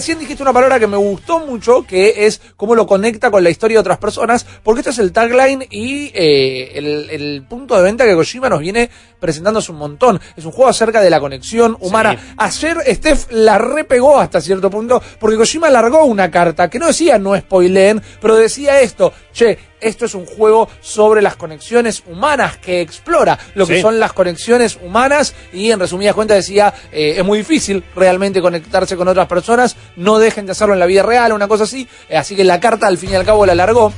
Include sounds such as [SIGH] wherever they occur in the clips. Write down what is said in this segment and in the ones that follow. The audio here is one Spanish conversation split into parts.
Recién dijiste una palabra que me gustó mucho, que es cómo lo conecta con la historia de otras personas, porque este es el tagline y eh, el, el punto de venta que Kojima nos viene presentando hace un montón. Es un juego acerca de la conexión humana. Sí. Ayer Steph la repegó hasta cierto punto, porque Kojima largó una carta que no decía no spoileen, pero decía esto, che, esto es un juego sobre las conexiones humanas que explora lo que Sí. son las conexiones humanas y en resumidas cuentas decía eh, es muy difícil realmente conectarse con otras personas, no dejen de hacerlo en la vida real, una cosa así, Eh, así que la carta al fin y al cabo la largó.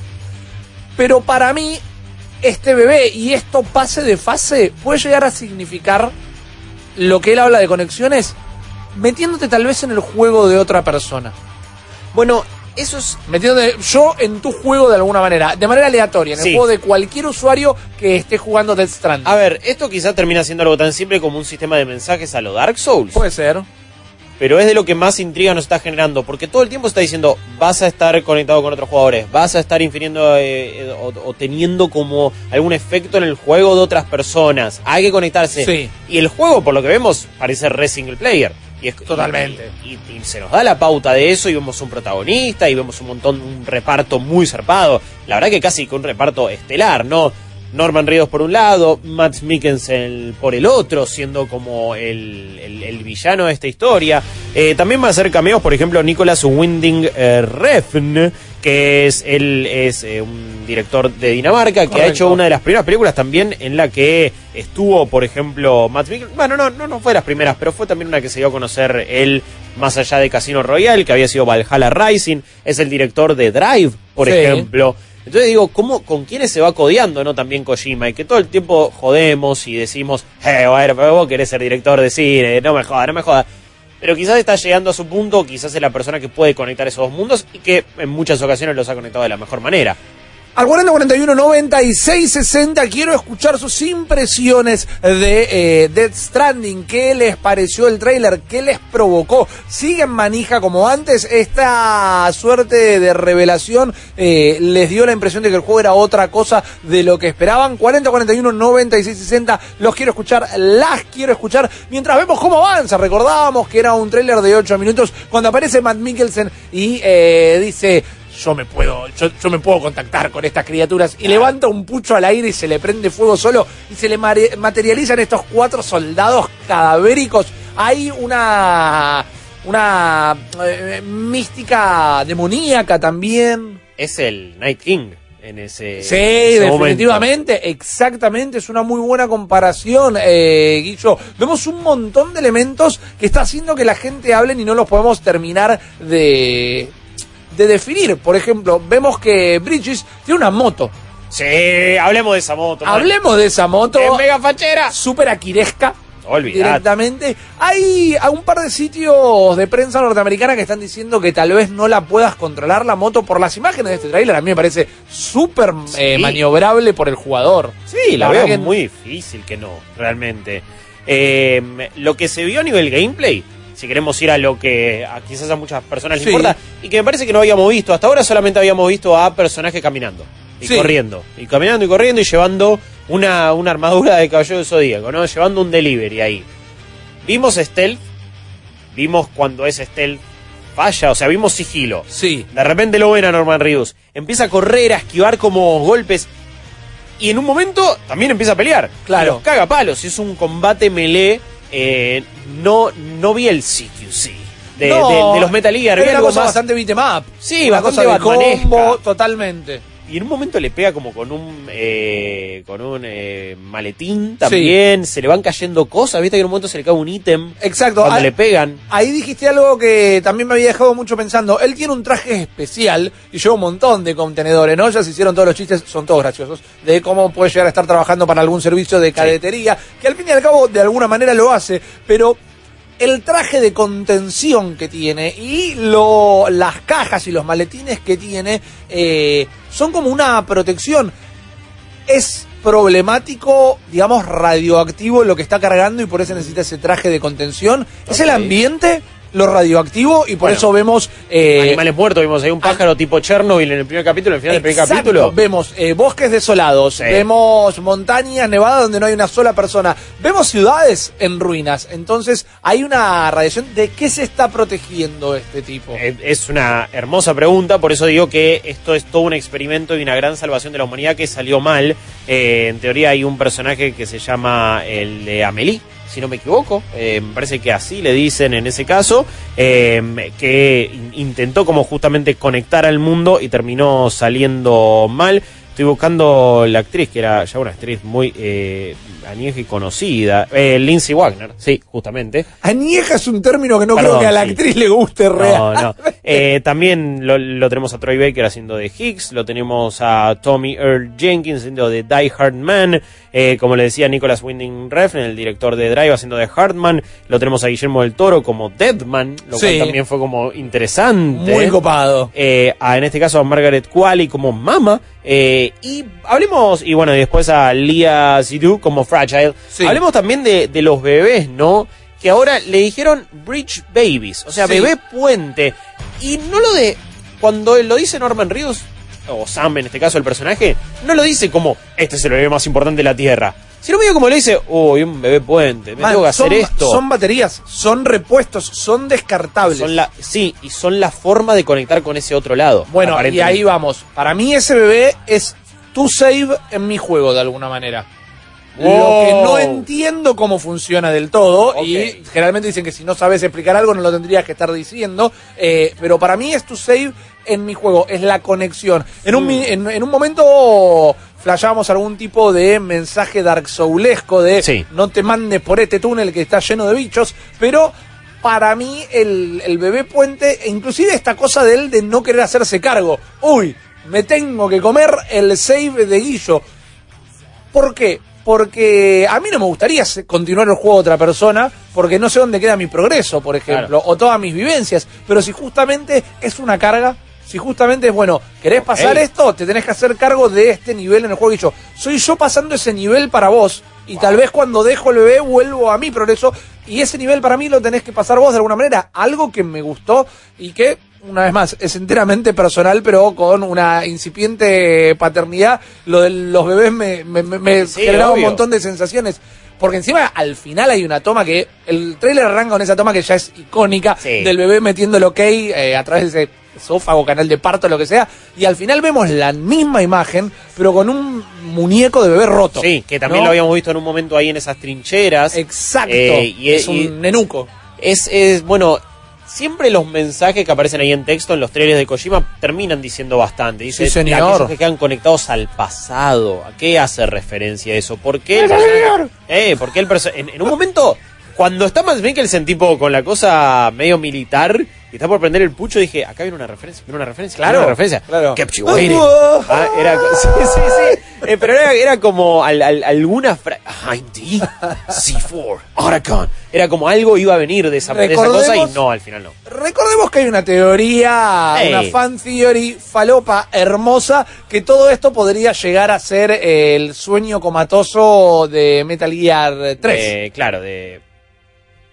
Pero para mí, este bebé y esto pase de fase puede llegar a significar lo que él habla de conexiones metiéndote tal vez en el juego de otra persona. Bueno, eso es Metiéndote yo en tu juego de alguna manera, de manera aleatoria, en el Sí. juego de cualquier usuario que esté jugando Death Stranding. A ver, esto quizá termina siendo algo tan simple como un sistema de mensajes a lo Dark Souls. Puede ser. pero es de lo que más intriga nos está generando, porque todo el tiempo está diciendo, vas a estar conectado con otros jugadores, vas a estar infiriendo eh, eh, o, o teniendo como algún efecto en el juego de otras personas, hay que conectarse. Sí. Y el juego, por lo que vemos, parece re single player. Y es- Totalmente. Y, y- y se nos da la pauta de eso y vemos un protagonista y vemos un montón, un reparto muy zarpado. La verdad que casi que un reparto estelar, ¿no? Norman Reedus por un lado, Matt Mikkelsen por el otro, siendo como el, el- el villano de esta historia. Eh, también va a hacer cameos, por ejemplo, Nicholas Winding eh, Refn, que es él es eh, un director de Dinamarca, que ha hecho una de las primeras películas también en la que estuvo, por ejemplo, Matt Mikkelsen. Bueno, no, no, no fue de las primeras, pero fue también una que se dio a conocer él más allá de Casino Royale, que había sido Valhalla Rising. Es el director de Drive, por Sí. ejemplo. Entonces digo, ¿cómo, ¿con quiénes se va codeando, no? También Kojima, y que todo el tiempo jodemos y decimos, eh, bueno, pero vos querés ser director de cine, no me jodas, no me jodas. Pero quizás está llegando a su punto, quizás es la persona que puede conectar esos dos mundos y que en muchas ocasiones los ha conectado de la mejor manera. Al 40 41 96 60 quiero escuchar sus impresiones de eh, Death Stranding. ¿Qué les pareció el tráiler? ¿Qué les provocó? ¿Siguen manija como antes? Esta suerte de revelación eh, les dio la impresión de que el juego era otra cosa de lo que esperaban. 40 41 96 60 los quiero escuchar, las quiero escuchar mientras vemos cómo avanza. Recordábamos que era un tráiler de 8 minutos cuando aparece Matt Mikkelsen y eh, dice yo me puedo, yo, yo me puedo contactar con estas criaturas. Y levanta un pucho al aire y se le prende fuego solo y se le materializan estos cuatro soldados cadavéricos. Hay una una eh, mística demoníaca también. Es el Night King en ese, Sí, en ese momento. definitivamente, exactamente, es una muy buena comparación, eh, Guillo. Vemos un montón de elementos que está haciendo que la gente hable y no los podemos terminar de, de definir. Por ejemplo, vemos que Bridges tiene una moto. Sí, hablemos de esa moto. man. Hablemos de esa moto. ¡Es mega fachera! Súper aquiresca. Olvidate. Directamente. Hay a un par de sitios de prensa norteamericana que están diciendo que tal vez no la puedas controlar la moto por las imágenes de este tráiler. A mí me parece súper eh, Sí. maniobrable por el jugador. Sí, la, verdad veo que- muy difícil que no, realmente. Eh, lo que se vio a nivel gameplay, si queremos ir a lo que a quizás a muchas personas les Sí. importa, y que me parece que no habíamos visto, hasta ahora solamente habíamos visto a personajes caminando y Sí. corriendo, y caminando y corriendo y llevando una, una armadura de caballero del zodíaco, ¿no? Llevando un delivery ahí. Vimos stealth, vimos cuando es stealth falla, o sea, vimos sigilo. Sí. De repente lo ven a Norman Reedus. Empieza a correr, a esquivar como golpes. Y en un momento también empieza a pelear. Claro. Los caga palos. Es un combate melee. Eh, no, no vi el CQC. De, No, de- de los Metal Gear. Vi algo cosa más. bastante beat'em up. Sí, una bastante cosa de combo, totalmente. Y en un momento le pega como con un eh, con un eh, maletín también. Se le van cayendo cosas. Viste que en un momento se le cae un ítem. Exacto. Cuando Ah, le pegan. Ahí dijiste algo que también me había dejado mucho pensando. Él tiene un traje especial y lleva un montón de contenedores, ¿no? Ya se hicieron todos los chistes, son todos graciosos, de cómo puede llegar a estar trabajando para algún servicio de cadetería, que al fin y al cabo de alguna manera lo hace, pero el traje de contención que tiene y lo, las cajas y los maletines que tiene eh, son como una protección. Es problemático, digamos, radioactivo lo que está cargando y por eso necesita ese traje de contención. ¿Es el ambiente? Lo radioactivo y por Bueno. eso vemos... eh, Animales muertos, vimos ahí un pájaro tipo Chernobyl en el primer capítulo, en el final del primer capítulo. Vemos eh, bosques desolados, Sí. vemos montañas nevadas donde no hay una sola persona, vemos ciudades en ruinas. Entonces hay una radiación. ¿De qué se está protegiendo este tipo? Eh, Es una hermosa pregunta, por eso digo que esto es todo un experimento y una gran salvación de la humanidad que salió mal. Eh, en teoría hay un personaje que se llama el de Amelie, si no me equivoco, eh, me parece que así le dicen en ese caso, eh, que in- intentó como justamente conectar al mundo y terminó saliendo mal. Estoy buscando la actriz, que era ya una actriz muy eh, añeja y conocida, eh, Lindsay Wagner, sí, justamente. Añeja es un término que no Perdón, creo que a la sí. actriz le guste real. No, no. [LAUGHS] Eh, también lo, lo tenemos a Troy Baker haciendo de Higgs, lo tenemos a Tommy Earl Jenkins haciendo de Die Hard Man, eh, como le decía Nicholas Winding Refn, el director de Drive haciendo de Hardman, lo tenemos a Guillermo del Toro como Deadman, lo Sí. cual también fue como interesante. Muy copado. Eh, a, en este caso a Margaret Qualley como Mama. Eh, y hablemos, y bueno, y después a Lia Sidhu como Fragile. Sí. Hablemos también de, de los bebés, ¿no? Que ahora le dijeron Bridge Babies, o sea, Sí. bebé puente. Y no lo de. Cuando lo dice Norman Reedus, o Sam en este caso el personaje, no lo dice como este es el bebé más importante de la Tierra. Sino medio como le dice, uy, un bebé puente, me Man, tengo que hacer esto. son baterías, son repuestos, son descartables. Son la, sí, y son la forma de conectar con ese otro lado. Bueno, y ahí vamos. Para mí ese bebé es tu save en mi juego de alguna manera. Lo que no entiendo cómo funciona del todo, y generalmente dicen que si no sabes explicar algo no lo tendrías que estar diciendo, eh, pero para mí es tu save en mi juego, es la conexión. En un, Mm. en un momento flashábamos algún tipo de mensaje Dark Soulesco de Sí. no te mandes por este túnel que está lleno de bichos, pero para mí el, el bebé puente, e inclusive esta cosa de él de no querer hacerse cargo. Uy, me tengo que comer el save de Guillo. ¿Por qué? Porque a mí no me gustaría continuar el juego de otra persona, porque no sé dónde queda mi progreso, por ejemplo, Claro. o todas mis vivencias. Pero si justamente es una carga, si justamente es bueno, querés pasar esto, te tenés que hacer cargo de este nivel en el juego. Y yo, soy yo pasando ese nivel para vos, y tal vez cuando dejo el bebé vuelvo a mi progreso, y ese nivel para mí lo tenés que pasar vos de alguna manera. Algo que me gustó y que una vez más, es enteramente personal, pero con una incipiente paternidad. Lo de los bebés me, me, me- me Sí, generaba un montón de sensaciones. Porque encima al final hay una toma que. El trailer arranca con esa toma que ya es icónica Sí. del bebé metiendo el ok eh, a través de ese esófago, canal de parto, lo que sea. Y al final vemos la misma imagen, pero con un muñeco de bebé roto. Sí, que también ¿no? lo habíamos visto en un momento ahí en esas trincheras. Exacto. Eh, y- es un nenuco. Es, es, bueno, siempre los mensajes que aparecen ahí en texto en los trailers de Kojima terminan diciendo bastante. Dice, Sí, señor. que quedan conectados al pasado. ¿A qué hace referencia eso? ¿Por qué el ¡Sí, personaje- señor! Eh, porque el en, en un momento, cuando está Mads Mikkelsen tipo con la cosa medio militar y está por prender el pucho, dije, acá viene una referencia, viene una referencia, Claro, viene una referencia. claro. Waiting. Ah, era, sí, sí, sí. Eh, pero era, era como al- al- alguna fra- Behind the C4, Aracon. Era como algo iba a venir de esa, de esa cosa y no, al final no. Recordemos que hay una teoría, una fan theory falopa hermosa, que todo esto podría llegar a ser el sueño comatoso de Metal Gear 3. Eh, claro, de.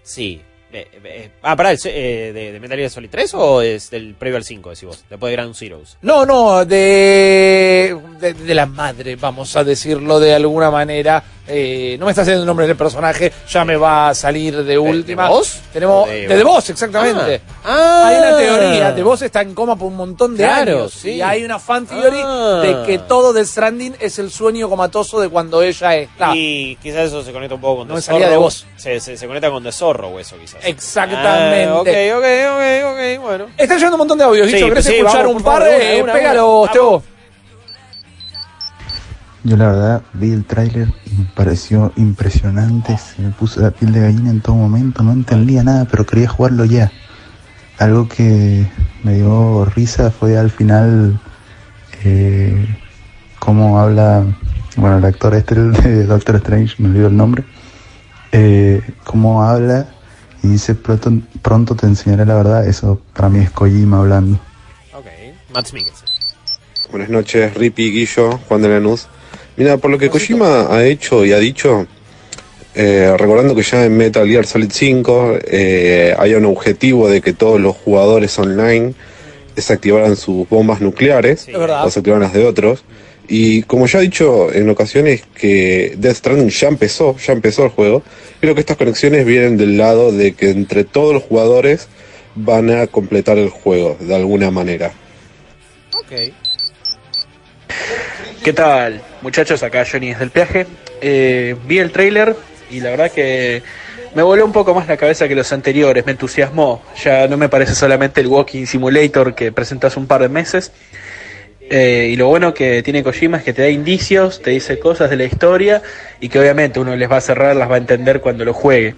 Sí. Eh, eh, ah, pará, eh, de, de Metal Solid 3 o es del previo al 5, decís vos? Después de Ground Zeroes. No, no, de, de la madre, vamos a decirlo de alguna manera. Eh, no me está haciendo el nombre del personaje, ya me va a salir de última. de Voss? Tenemos, ¿O de, de- Voss, exactamente. Ah. Hay una teoría, The Voss está en coma por un montón de Claro, años. sí. Y hay una fan theory Ah. de que todo The Stranding es el sueño comatoso de cuando ella está. Y quizás eso se conecta un poco con No The Zorro. de vos. Se, se, se conecta con The Zorro o eso quizás. Exactamente. Ah, ok, ok, ok, ok, bueno. Está llegando un montón de audios, Sí, Guicho, ¿Querés sí, escuchar vamos, un par? favor, Eh, una, una, pégalo. Teo. Yo la verdad vi el tráiler y me pareció impresionante, se me puso la piel de gallina en todo momento, no entendía nada, pero quería jugarlo ya. Algo que me dio risa fue al final eh, cómo habla, bueno, el actor este de Doctor Strange, me olvidó el nombre, eh, cómo habla y dice pronto, pronto te enseñaré la verdad, eso para mí es Kojima hablando. Ok. Matt Mikkelsen. Buenas noches, Rippy, Guillo, Juan de Lanús. Mira, por lo que Kojima ha hecho y ha dicho, eh, recordando que ya en Metal Gear Solid 5 eh, hay un objetivo de que todos los jugadores online desactivaran sus bombas nucleares, o desactivaran las de otros. Y como ya he dicho en ocasiones que Death Stranding ya empezó, ya empezó el juego, creo que estas conexiones vienen del lado de que entre todos los jugadores van a completar el juego de alguna manera. Ok. ¿Qué tal, muchachos? Acá Johnny desde el peaje. Eh, vi el tráiler y la verdad que me voló un poco más la cabeza que los anteriores, me entusiasmó. Ya no me parece solamente el Walking Simulator que presentó hace un par de meses. Eh, y lo bueno que tiene Kojima es que te da indicios, te dice cosas de la historia y que obviamente uno les va a cerrar, las va a entender cuando lo juegue.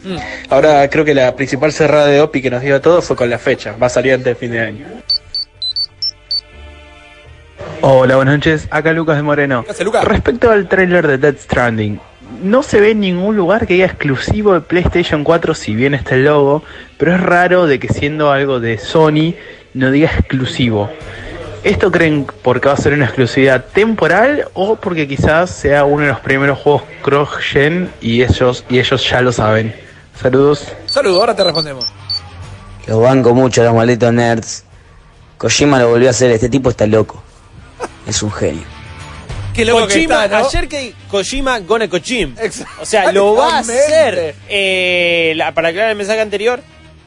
Ahora creo que la principal cerrada de OPI que nos dio a todos fue con la fecha, va a salir antes del fin de año. Hola, buenas noches. Acá Lucas de Moreno. ¿Qué hace, Lucas? Respecto al tráiler de Dead Stranding, no se ve en ningún lugar que diga exclusivo de PlayStation 4, si bien está el logo, pero es raro de que siendo algo de Sony no diga exclusivo. ¿Esto creen porque va a ser una exclusividad temporal o porque quizás sea uno de los primeros juegos cross-gen y ellos, y ellos ya lo saben? Saludos. Saludos, ahora te respondemos. Los banco mucho a los malditos nerds. Kojima lo volvió a hacer, este tipo está loco. Es un genio. Qué loco que Kojima, está, ¿no? ayer que Kojima gonna Kojim. O sea, lo va a hacer. Eh, la- para aclarar el mensaje anterior,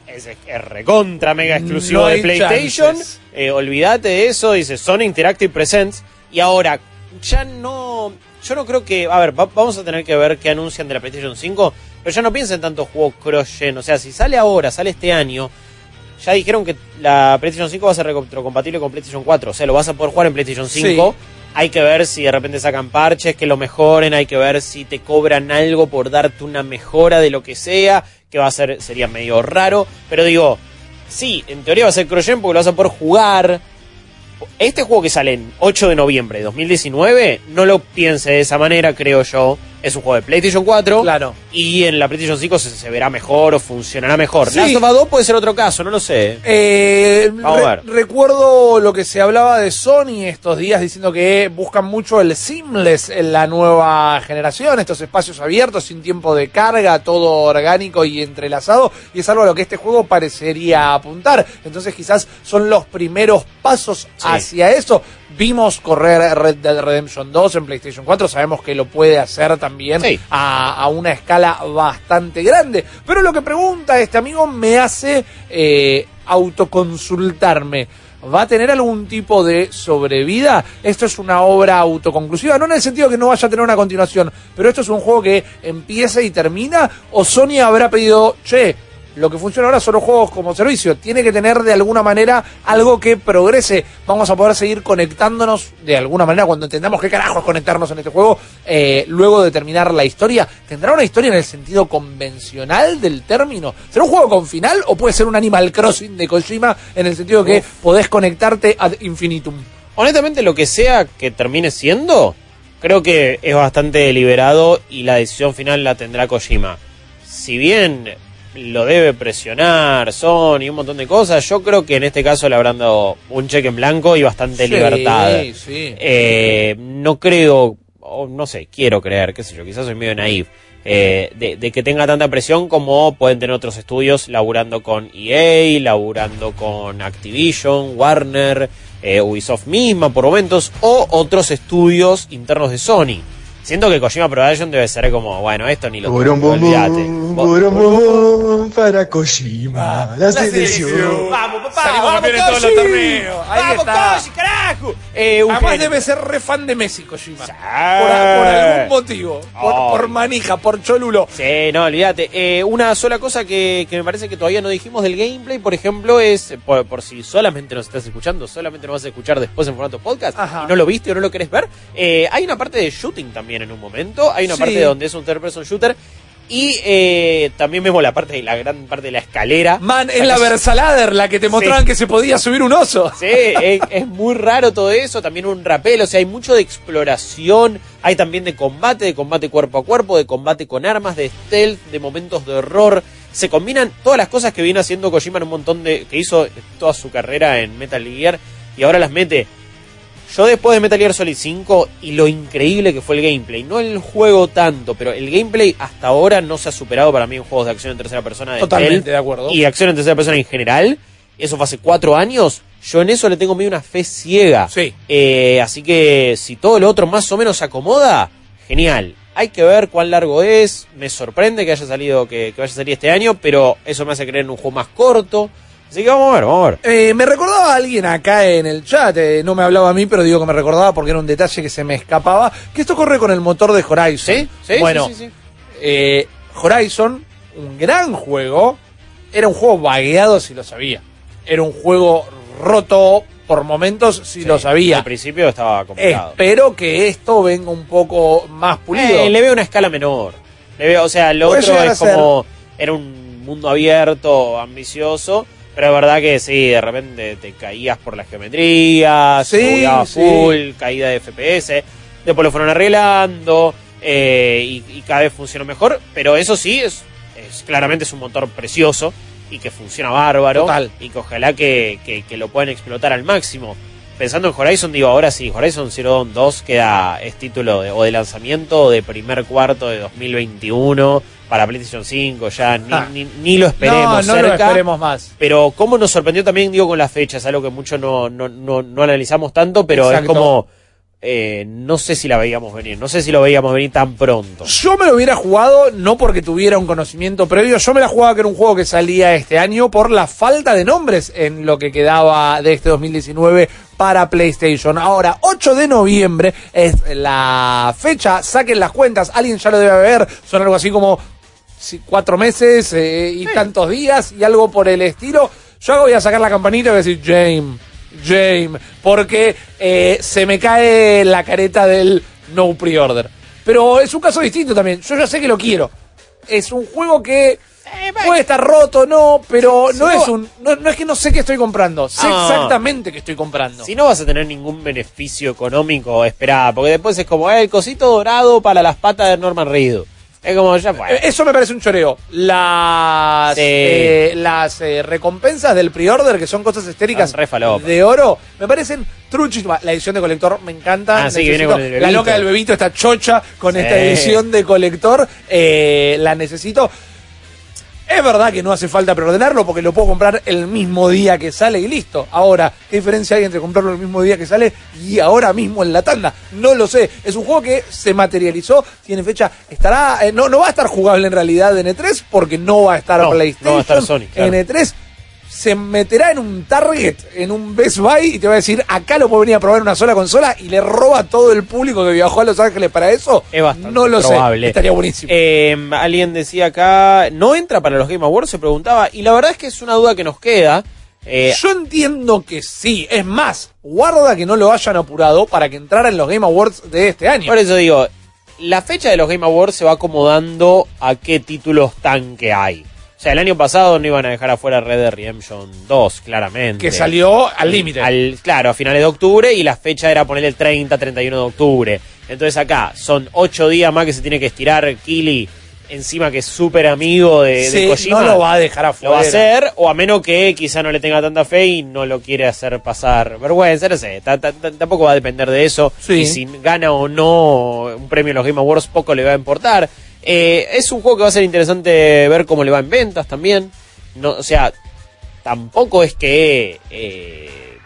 es, es recontra mega exclusivo No de PlayStation. Eh, olvídate de eso, dice Sony Interactive Presents. Y ahora, ya no. Yo no creo que. A ver, va- vamos a tener que ver qué anuncian de la PlayStation 5. Pero ya no piensen tanto juegos cross-gen. O sea, si sale ahora, sale este año. Ya dijeron que la PlayStation 5 va a ser retrocompatible con PlayStation 4. O sea, lo vas a poder jugar en PlayStation 5. Hay que ver si de repente sacan parches que lo mejoren. Hay que ver si te cobran algo por darte una mejora de lo que sea. Que va a ser, sería medio raro. Pero digo, sí, en teoría va a ser cross-gen porque lo vas a poder jugar. Este juego que sale en 8 de noviembre de 2019, no lo piense de esa manera, creo yo. Es un juego de PlayStation 4. Claro. Y en la PlayStation 5 se, se verá mejor o funcionará mejor. Sí. Last of Us 2 puede ser otro caso, no lo sé. Eh, Vamos a ver. recuerdo lo que se hablaba de Sony estos días diciendo que buscan mucho el seamless en la nueva generación, estos espacios abiertos sin tiempo de carga, todo orgánico y entrelazado, y es algo a lo que este juego parecería apuntar. Entonces quizás son los primeros pasos Sí. hacia eso. Vimos correr Red Dead Redemption 2 en PlayStation 4, sabemos que lo puede hacer también Sí. a, a una escala bastante grande. Pero lo que pregunta este amigo me hace eh, autoconsultarme. ¿Va a tener algún tipo de sobrevida? Esto es una obra autoconclusiva, no en el sentido que no vaya a tener una continuación, pero esto es un juego que empieza y termina, o Sony habrá pedido, che, lo que funciona ahora son los juegos como servicio, tiene que tener de alguna manera algo que progrese, vamos a poder seguir conectándonos de alguna manera cuando entendamos qué carajo es conectarnos en este juego, eh, luego de terminar la historia, ¿tendrá una historia en el sentido convencional del término? ¿Será un juego con final o puede ser un Animal Crossing de Kojima en el sentido que podés conectarte ad infinitum? Honestamente, lo que sea que termine siendo, creo que es bastante deliberado y la decisión final la tendrá Kojima. Si bien lo debe presionar Sony y un montón de cosas, yo creo que en este caso le habrán dado un cheque en blanco y bastante Sí, libertad. sí. Eh, no creo, o no sé, quiero creer, qué sé yo, quizás soy medio naif, eh, de, de que tenga tanta presión como pueden tener otros estudios laburando con EA, laburando con Activision, Warner, eh, Ubisoft misma por momentos, o otros estudios internos de Sony. Siento que Kojima Production debe ser como, bueno, esto ni lo olvídate. Para Kojima, la selección. Vamos, papá, Salimos vamos, campeones en todos los torneos. Ahí Vamos, está. Koji, carajo. Eh, Además debe ser re fan de Messi, Kojima. Sí. Por, por algún motivo. Por, manija, por cholulo. Sí, no, olvídate. Eh, una sola cosa que, que me parece que todavía no dijimos del gameplay, por ejemplo, es, por, por si solamente nos estás escuchando, solamente nos vas a escuchar después en formato podcast Ajá. y no lo viste o no lo querés ver, eh, hay una parte de shooting también en un momento, hay una Sí. parte donde es un third person shooter y eh, también vemos la parte de la gran parte de la escalera. Man, es la Versalader la que te mostraban Sí. que se podía subir un oso. Sí, es, es muy raro todo eso, también un rapel, o sea, hay mucho de exploración, hay también de combate, de combate cuerpo a cuerpo, de combate con armas, de stealth, de momentos de horror. Se combinan todas las cosas que viene haciendo Kojima en un montón de... que hizo toda su carrera en Metal Gear y ahora las mete. Yo después de Metal Gear Solid 5 y lo increíble que fue el gameplay, no el juego tanto, pero el gameplay hasta ahora no se ha superado para mí en juegos de acción en tercera persona de Totalmente de acuerdo. y acción en tercera persona en general. Eso fue hace cuatro años. Yo en eso le tengo medio una fe ciega. Sí. Eh, así que si todo lo otro más o menos se acomoda, genial. Hay que ver cuán largo es. Me sorprende que haya salido, que, que vaya a salir este año, pero eso me hace creer en un juego más corto. Así que vamos a ver, vamos a ver. Eh, me recordaba alguien acá en el chat, eh, no me hablaba a mí, pero digo que me recordaba porque era un detalle que se me escapaba, que esto corre con el motor de Horizon. ¿Sí? ¿Sí? Bueno, Sí, sí, sí. eh, Horizon, un gran juego, era un juego vagueado si lo sabía. Era un juego roto por momentos si lo sabía. Al principio estaba complicado. Espero que esto venga un poco más pulido. Eh, le veo una escala menor. Le veo, o sea, lo Puede otro a es como. Era un mundo abierto, ambicioso. Pero es verdad que sí, de repente te caías por las geometrías, Sí, sí. full, caída de FPS. Después lo fueron arreglando eh, y, y cada vez funcionó mejor. Pero eso sí, es, es claramente es un motor precioso y que funciona bárbaro. Total. Y que ojalá que, que- que lo puedan explotar al máximo. Pensando en Horizon, digo, ahora sí, Horizon Zero Dawn 2 queda, es título de, o de lanzamiento o de primer cuarto de 2021 para PlayStation 5, ya ni, Ah. ni, ni lo esperemos no, no cerca. lo esperemos más. Pero cómo nos sorprendió también, digo, con las fechas, algo que mucho no, no, no, no analizamos tanto, pero Exacto. es como, eh, no sé si la veíamos venir, no sé si lo veíamos venir tan pronto. Yo me lo hubiera jugado no porque tuviera un conocimiento previo, yo me la jugaba que era un juego que salía este año por la falta de nombres en lo que quedaba de este 2019 para PlayStation. Ahora, 8 de noviembre es la fecha, saquen las cuentas, alguien ya lo debe ver, son algo así como cuatro meses eh, y tantos días y algo por el estilo. Yo voy a sacar la campanita y voy a decir, James, James, porque eh, se me cae la careta del no pre-order. Pero es un caso distinto también. Yo ya sé que lo quiero. Es un juego que puede estar roto, no, pero Si no, es un, no, no es que no sé qué estoy comprando. Sé Ah. exactamente qué estoy comprando. Si no vas a tener ningún beneficio económico, esperá, porque después es como, eh, el cosito dorado para las patas de Norman Reedus. Es como, ya fue. Eh, Eso me parece un choreo. Las, Sí. eh, las eh, recompensas del pre-order, que son cosas estéricas de oro, me parecen truchísimas. La edición de colector me encanta. Ah, sí, que viene con el la loca del bebito está chocha con Sí. esta edición de colector. eh, la necesito. Es verdad que no hace falta preordenarlo porque lo puedo comprar el mismo día que sale y listo. Ahora, ¿qué diferencia hay entre comprarlo el mismo día que sale y ahora mismo en la tanda? No lo sé. Es un juego que se materializó, tiene fecha, estará, eh, no, no va a estar jugable en realidad en E3 porque no va a estar No, PlayStation. no va a estar Sony, claro. En E3 se meterá en un Target, en un Best Buy y te va a decir, acá lo puedo venir a probar en una sola consola y le roba a todo el público que viajó a Los Ángeles para eso. Es bastante no lo probable. sé. Estaría buenísimo. Eh, alguien decía acá, ¿no entra para los Game Awards? Se preguntaba, y la verdad es que es una duda que nos queda. Eh, Yo entiendo que sí. Es más, guarda que no lo hayan apurado para que entrara en los Game Awards de este año. por eso digo, la fecha de los Game Awards se va acomodando a qué títulos tan que hay. Sea, el año pasado no iban a dejar afuera Red Dead Redemption 2, claramente. Que salió al límite. Al- claro, a finales de octubre y la fecha era poner el 30, 31 de octubre. Entonces acá son ocho días más que se tiene que estirar Kili, encima que es súper amigo de, de Sí, Kojima. no lo va a dejar afuera. Lo va a hacer, o a menos que quizá no le tenga tanta fe y no lo quiere hacer pasar vergüenza, no sé, ta- ta- ta- tampoco va a depender de eso. Sí. Y si gana o no un premio en los Game Awards, poco le va a importar. Eh, es un juego que va a ser interesante ver cómo le va en ventas también. No, o sea, tampoco es que eh,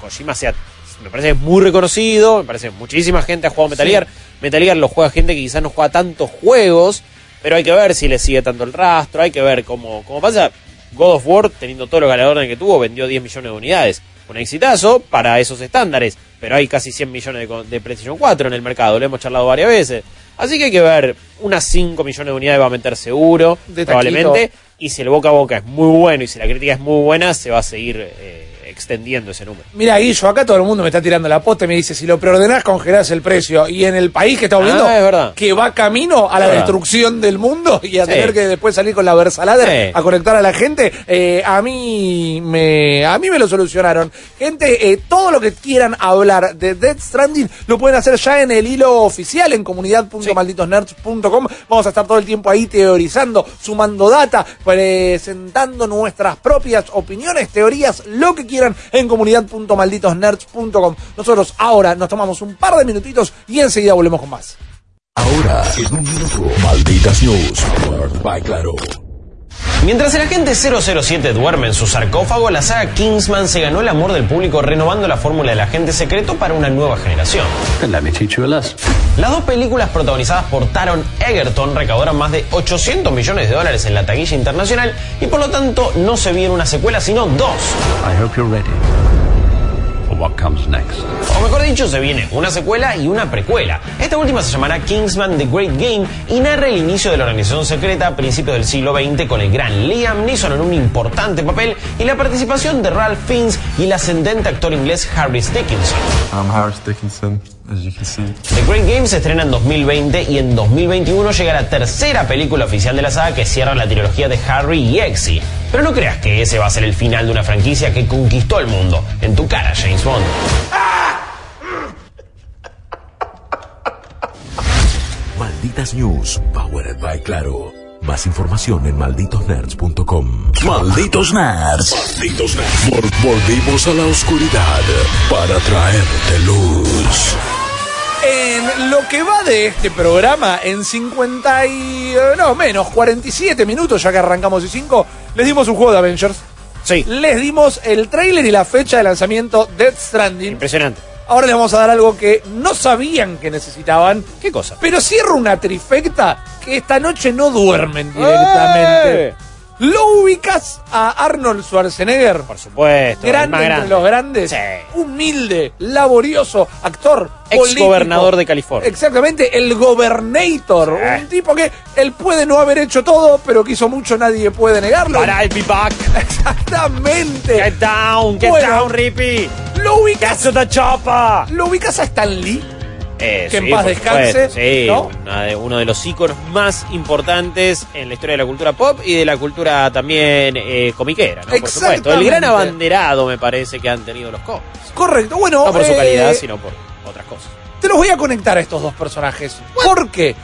Kojima sea. Me parece muy reconocido, me parece que muchísima gente ha jugado Metal Sí. Gear. Metal Gear lo juega gente que quizás no juega tantos juegos, pero hay que ver si le sigue tanto el rastro, hay que ver cómo, cómo pasa. God of War, teniendo todo lo ganador que tuvo, vendió 10 millones de unidades. Un exitazo para esos estándares, pero hay casi 100 millones de, de PlayStation 4 en el mercado, lo hemos charlado varias veces. Así que hay que ver, unas 5 millones de unidades va a meter seguro, De probablemente. Y si el boca a boca es muy bueno y si la crítica es muy buena, se va a seguir eh, extendiendo ese número. Mira, Guillo, acá todo el mundo me está tirando la posta y me dice, si lo preordenás, congelás el precio. Y en el país que estamos Ah, viendo, es que va camino a la destrucción del mundo y a Sí. tener que después salir con la Versalader Sí. a conectar a la gente, eh, a mí me a mí me lo solucionaron. Gente, eh, todo lo que quieran hablar de Dead Stranding lo pueden hacer ya en el hilo oficial en comunidad.malditosnerds.com. Vamos a estar todo el tiempo ahí teorizando, sumando data, presentando nuestras propias opiniones, teorías, lo que quieran en comunidad.malditosnerds.com. Nosotros ahora nos tomamos un par de minutitos y enseguida volvemos con más. Ahora, en un minuto, Malditas News, by Claro. Mientras el agente 007 duerme en su sarcófago, la saga Kingsman se ganó el amor del público renovando la fórmula del agente secreto para una nueva generación. Las dos películas protagonizadas por Taron Egerton recaudaron más de 800 millones de dólares en la taquilla internacional y por lo tanto no se viene una secuela sino dos. I hope you're ready what comes next. O mejor dicho, se viene una secuela y una precuela. Esta última se llamará Kingsman The Great Game y narra el inicio de la organización secreta a principios del siglo XX con el gran Liam Neeson en un importante papel y la participación de Ralph Fiennes y el ascendente actor inglés Harris Dickinson. I'm Harris Dickinson, The Great Game se estrena en 2020 y en 2021 llega la tercera película oficial de la saga que cierra la trilogía de Harry y Exy. Pero no creas que ese va a ser el final de una franquicia que conquistó el mundo. En tu cara, James Bond. [LAUGHS] Malditas News, powered by Claro. Más información en malditosnerds.com. Malditos Nerds. Malditos Nerds. Vol- volvimos a la oscuridad para traerte luz. En lo que va de este programa, en 50 y... eh, no, menos, 47 minutos, ya que arrancamos y 5, les dimos un juego de Avengers. Sí. Les dimos el tráiler y la fecha de lanzamiento Death Stranding. Impresionante. Ahora les vamos a dar algo que no sabían que necesitaban. ¿Qué cosa? Pero cierro una trifecta que esta noche no duermen directamente. ¡Eh! ¿Lo ubicas a Arnold Schwarzenegger? Por supuesto. el Grande más entre los grandes. Sí. Humilde, laborioso, actor. Ex político. gobernador de California. Exactamente, el gobernator. Sí. Un tipo que él puede no haber hecho todo, pero que hizo mucho, nadie puede negarlo. But I'll be back. [LAUGHS] Exactamente. Get down, get Bueno. down, Rippy. ¿Lo ubicas, Get to the chopper. ¿Lo ubicas a Stan Lee? Eh, Que en paz descanse, Sí, ¿no? una de- uno de los íconos más importantes en la historia de la cultura pop y de la cultura también eh, comiquera, ¿no? Por supuesto. El gran abanderado, me parece que han tenido los cómics. Correcto. Bueno, No por su eh, calidad, sino por otras cosas. te los voy a conectar a estos dos personajes. ¿Por qué?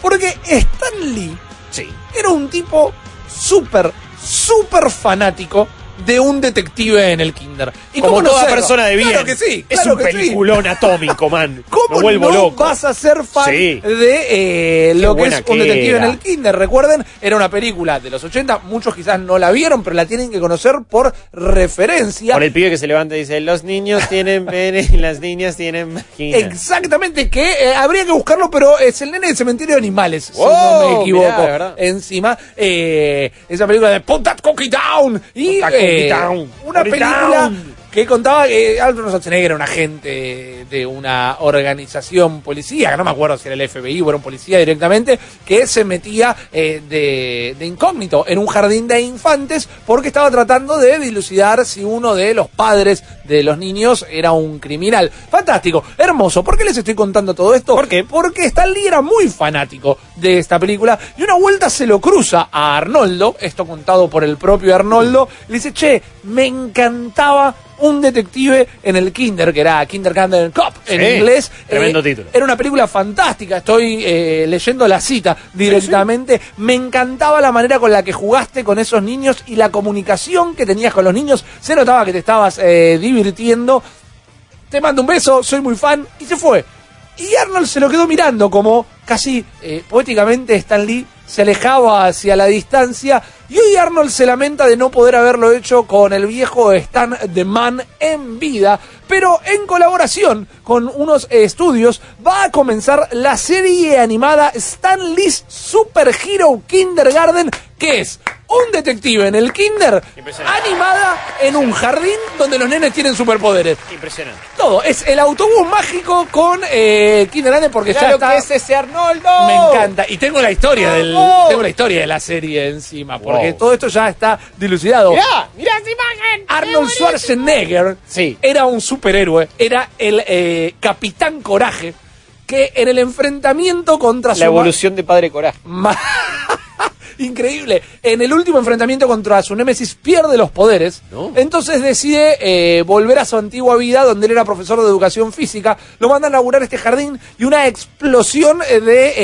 Porque Stan Lee Sí. era un tipo súper, súper fanático de un detective en el kinder. ¿Y Como cómo no toda serlo? persona de bien. Claro que sí. Es un que sí. peliculón atómico, man. [LAUGHS] ¿Cómo vuelvo no loco. vas a ser fan Sí. de eh, lo que es un detective en el kinder? Recuerden, era una película de los 80, muchos quizás no la vieron, pero la tienen que conocer por referencia. Por el pibe que se levanta y dice, los niños tienen [LAUGHS] pene y las niñas tienen vagina. Exactamente, que eh, habría que buscarlo, pero es el nene del cementerio de animales, si no me equivoco. mirá. Encima, eh, esa película de Put That Cookie Down. Y Put that cookie eh, una película que contaba que Arnold Schwarzenegger era un agente de una organización policía, que no me acuerdo si era el FBI o era un policía directamente, que se metía eh, de, de incógnito en un jardín de infantes porque estaba tratando de dilucidar si uno de los padres de los niños era un criminal. Fantástico, hermoso. ¿Por qué les estoy contando todo esto? ¿Por qué? Porque Stan Lee era muy fanático de esta película y una vuelta se lo cruza a Arnoldo, esto contado por el propio Arnoldo, le dice, che, me encantaba un detective en el Kinder, que era Kindergarten Cop en Sí, inglés. tremendo Eh, título. Era una película fantástica, estoy eh, leyendo la cita directamente. Me encantaba la manera con la que jugaste con esos niños y la comunicación que tenías con los niños. Se notaba que te estabas eh, divirtiendo. Te mando un beso, soy muy fan, y se fue. Y Arnold se lo quedó mirando como casi eh, poéticamente Stan Lee se alejaba hacia la distancia. Y hoy Arnold se lamenta de no poder haberlo hecho con el viejo Stan The Man en vida, pero en colaboración con unos estudios va a comenzar la serie animada Stan Lee's Super Hero Kindergarten, que es un detective en el kinder animada en un jardín donde los nenes tienen superpoderes. Impresionante. Todo, es el autobús mágico con eh, Kindergarten porque ya está... ese Arnoldo. Me encanta. Y tengo la historia del, tengo la historia de la serie encima, porque Wow. todo esto ya está dilucidado. Mirá, mirá esa imagen. Arnold Schwarzenegger Sí. era un superhéroe, era el eh, Capitán Coraje que en el enfrentamiento contra su La evolución de Padre Coraje. [LAUGHS] Increíble. En el último enfrentamiento contra su némesis pierde los poderes. Entonces decide eh, volver a su antigua vida, donde él era profesor de educación física. Lo mandan a inaugurar este jardín y una explosión eh, de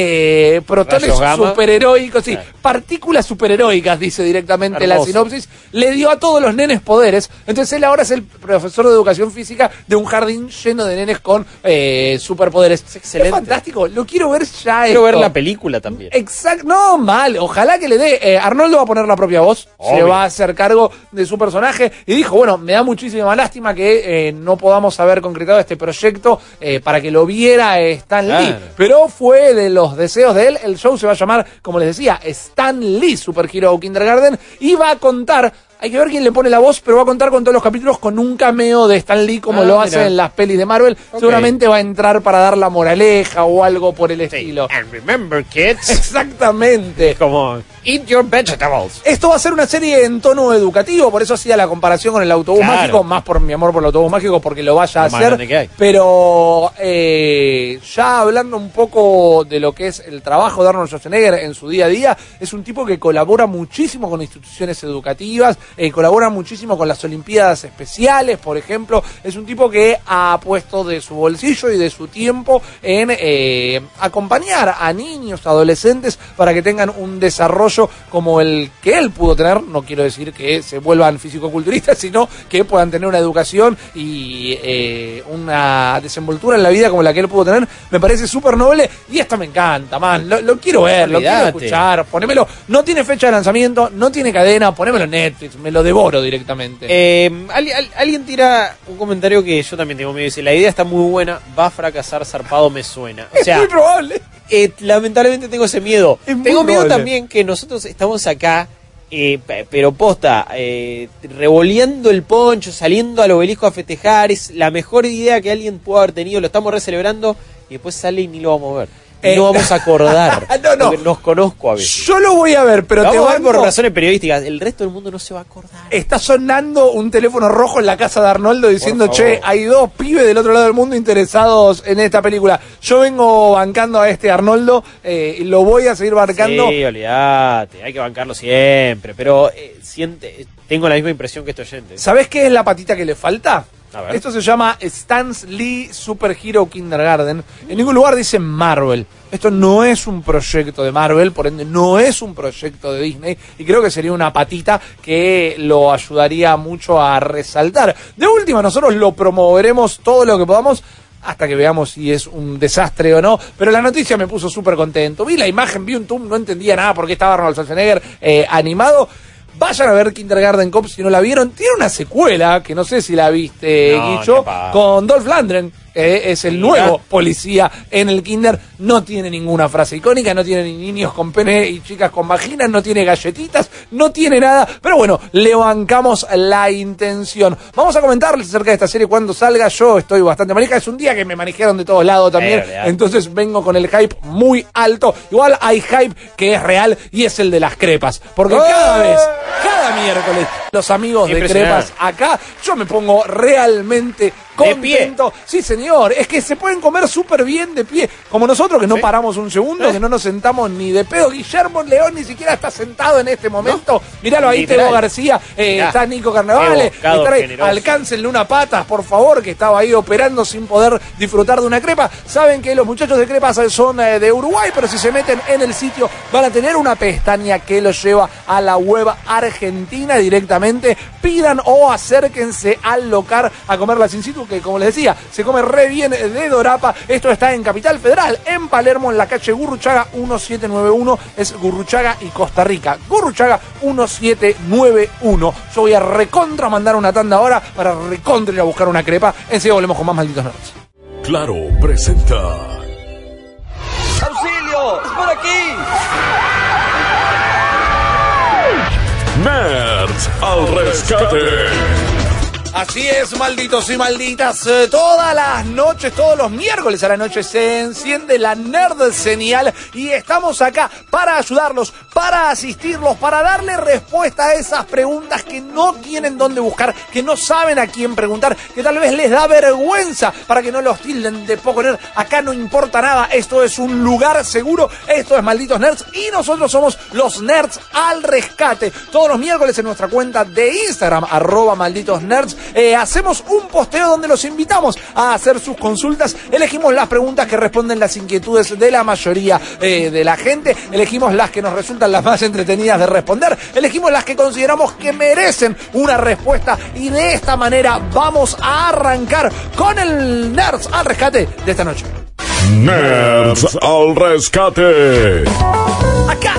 eh, protones superheroicos, sí, partículas superheroicas, dice directamente la sinopsis. Le dio a todos los nenes poderes. Entonces él ahora es el profesor de educación física de un jardín lleno de nenes con eh, superpoderes. Es excelente. fantástico. Lo quiero ver ya. Quiero ver la película también. Exacto, no mal, ojalá que le dé. eh, Arnoldo va a poner la propia voz, se va a hacer cargo de su personaje y dijo, bueno, me da muchísima lástima que eh, no podamos haber concretado este proyecto eh, para que lo viera Stan Lee, Claro. pero fue de los deseos de él, el show se va a llamar, como les decía, Stan Lee Super Hero Kindergarten y va a contar... Hay que ver quién le pone la voz, pero va a contar con todos los capítulos con un cameo de Stan Lee como Ah, lo mira. hace en las pelis de Marvel. Seguramente va a entrar para dar la moraleja o algo por el estilo. And remember, kids. [LAUGHS] Exactamente. Como, eat your vegetables. Esto va a ser una serie en tono educativo, por eso hacía la comparación con el autobús Claro. mágico, más por mi amor por el autobús mágico, porque lo vaya a hacer. Pero eh, ya hablando un poco de lo que es el trabajo de Arnold Schwarzenegger en su día a día, es un tipo que colabora muchísimo con instituciones educativas, eh, colabora muchísimo con las Olimpiadas Especiales, por ejemplo. Es un tipo que ha puesto de su bolsillo y de su tiempo en eh, acompañar a niños, adolescentes, para que tengan un desarrollo como el que él pudo tener. No quiero decir que se vuelvan fisicoculturistas, sino que puedan tener una educación y eh, una desenvoltura en la vida como la que él pudo tener. Me parece súper noble y esta me encanta, man. Lo, lo quiero ver, lo quiero escuchar. Ponémelo. No tiene fecha de lanzamiento, no tiene cadena, ponémelo en Netflix, me lo devoro directamente. Eh, al- alguien tira un comentario que yo también tengo miedo. Dice, la idea está muy buena, va a fracasar zarpado, me suena. O es muy probable. eh, lamentablemente tengo ese miedo. Es Tengo miedo probable. también que nosotros estamos acá, eh, pe- pero posta, eh, el poncho, saliendo al obelisco a festejar. Es la mejor idea que alguien pudo haber tenido. Lo estamos recelebrando y después sale y ni lo vamos a ver. Eh, no vamos a acordar. [LAUGHS] No, no. porque Nos conozco a veces. Yo lo voy a ver, pero te vamos a ver por razones periodísticas. El resto del mundo no se va a acordar. Está sonando un teléfono rojo en la casa de Arnoldo diciendo, che, hay dos pibes del otro lado del mundo interesados en esta película. Yo vengo bancando a este Arnoldo eh, y lo voy a seguir bancando. Sí, olvídate, hay que bancarlo siempre, pero eh, siente, tengo la misma impresión que este oyente. ¿Sabés qué es la patita que le falta? Esto se llama Stans Lee Super Hero Kindergarten. En ningún lugar dice Marvel. Esto no es un proyecto de Marvel, por ende no es un proyecto de Disney y creo que sería una patita que lo ayudaría mucho a resaltar. De última, nosotros lo promoveremos todo lo que podamos hasta que veamos si es un desastre o no. Pero la noticia me puso súper contento. Vi la imagen, vi un tum, no entendía nada por qué estaba Arnold Schwarzenegger eh, animado. Vayan a ver Kindergarten Cop si no la vieron. Tiene una secuela, que no sé si la viste, No, pa- con Dolph Lundgren. Que es el nuevo policía en el kinder, no tiene ninguna frase icónica, no tiene ni niños con pene y chicas con vaginas, no tiene galletitas, no tiene nada, pero bueno, le bancamos la intención. Vamos a comentarles acerca de esta serie. Cuando salga, yo estoy bastante manija, es un día que me manejaron de todos lados también, Eh, entonces vengo con el hype muy alto, igual hay hype que es real y es el de las crepas, porque cada vez, cada miércoles, los amigos de crepas acá, yo me pongo realmente pie. contento. Sí, señor, es que se pueden comer súper bien de pie, como nosotros que no paramos un segundo, Eh. que no nos sentamos ni de pedo. Guillermo León ni siquiera está sentado en este momento. Míralo ahí. Teo García, eh, está Nico generoso. alcáncenle una pata, por favor, que estaba ahí operando sin poder disfrutar de una crepa. Saben que los muchachos de crepas son eh, de Uruguay, pero si se meten en el sitio van a tener una pestaña que los lleva a la web argentina directamente. Pidan o acérquense al local a comerlas in situ, que como les decía, se come re bien de Dorapa. Esto está en Capital Federal, en Palermo, en la calle Gurruchaga 1791. Es Gurruchaga y Costa Rica. Gurruchaga 1791. Yo voy a recontra mandar una tanda ahora para recontra ir a buscar una crepa. Enseguida volvemos con más malditos nerds. Claro, presenta. ¡Auxilio! ¡Es por aquí! Nerds al rescate. Así es, malditos y malditas. Eh, Todas las noches, todos los miércoles a la noche se enciende la Nerd Señal y estamos acá para ayudarlos, para asistirlos, para darle respuesta a esas preguntas que no tienen dónde buscar, que no saben a quién preguntar, que tal vez les da vergüenza para que no los tilden de poco nerd. Acá no importa nada, esto es un lugar seguro, esto es Malditos Nerds y nosotros somos los Nerds al Rescate. Todos los miércoles en nuestra cuenta de Instagram, arroba Malditos Nerds, eh, hacemos un posteo donde los invitamos a hacer sus consultas. Elegimos las preguntas que responden las inquietudes de la mayoría eh, de la gente. Elegimos las que nos resultan las más entretenidas de responder. Elegimos las que consideramos que merecen una respuesta. Y de esta manera vamos a arrancar con el Nerds al rescate de esta noche. Nerds al rescate. Acá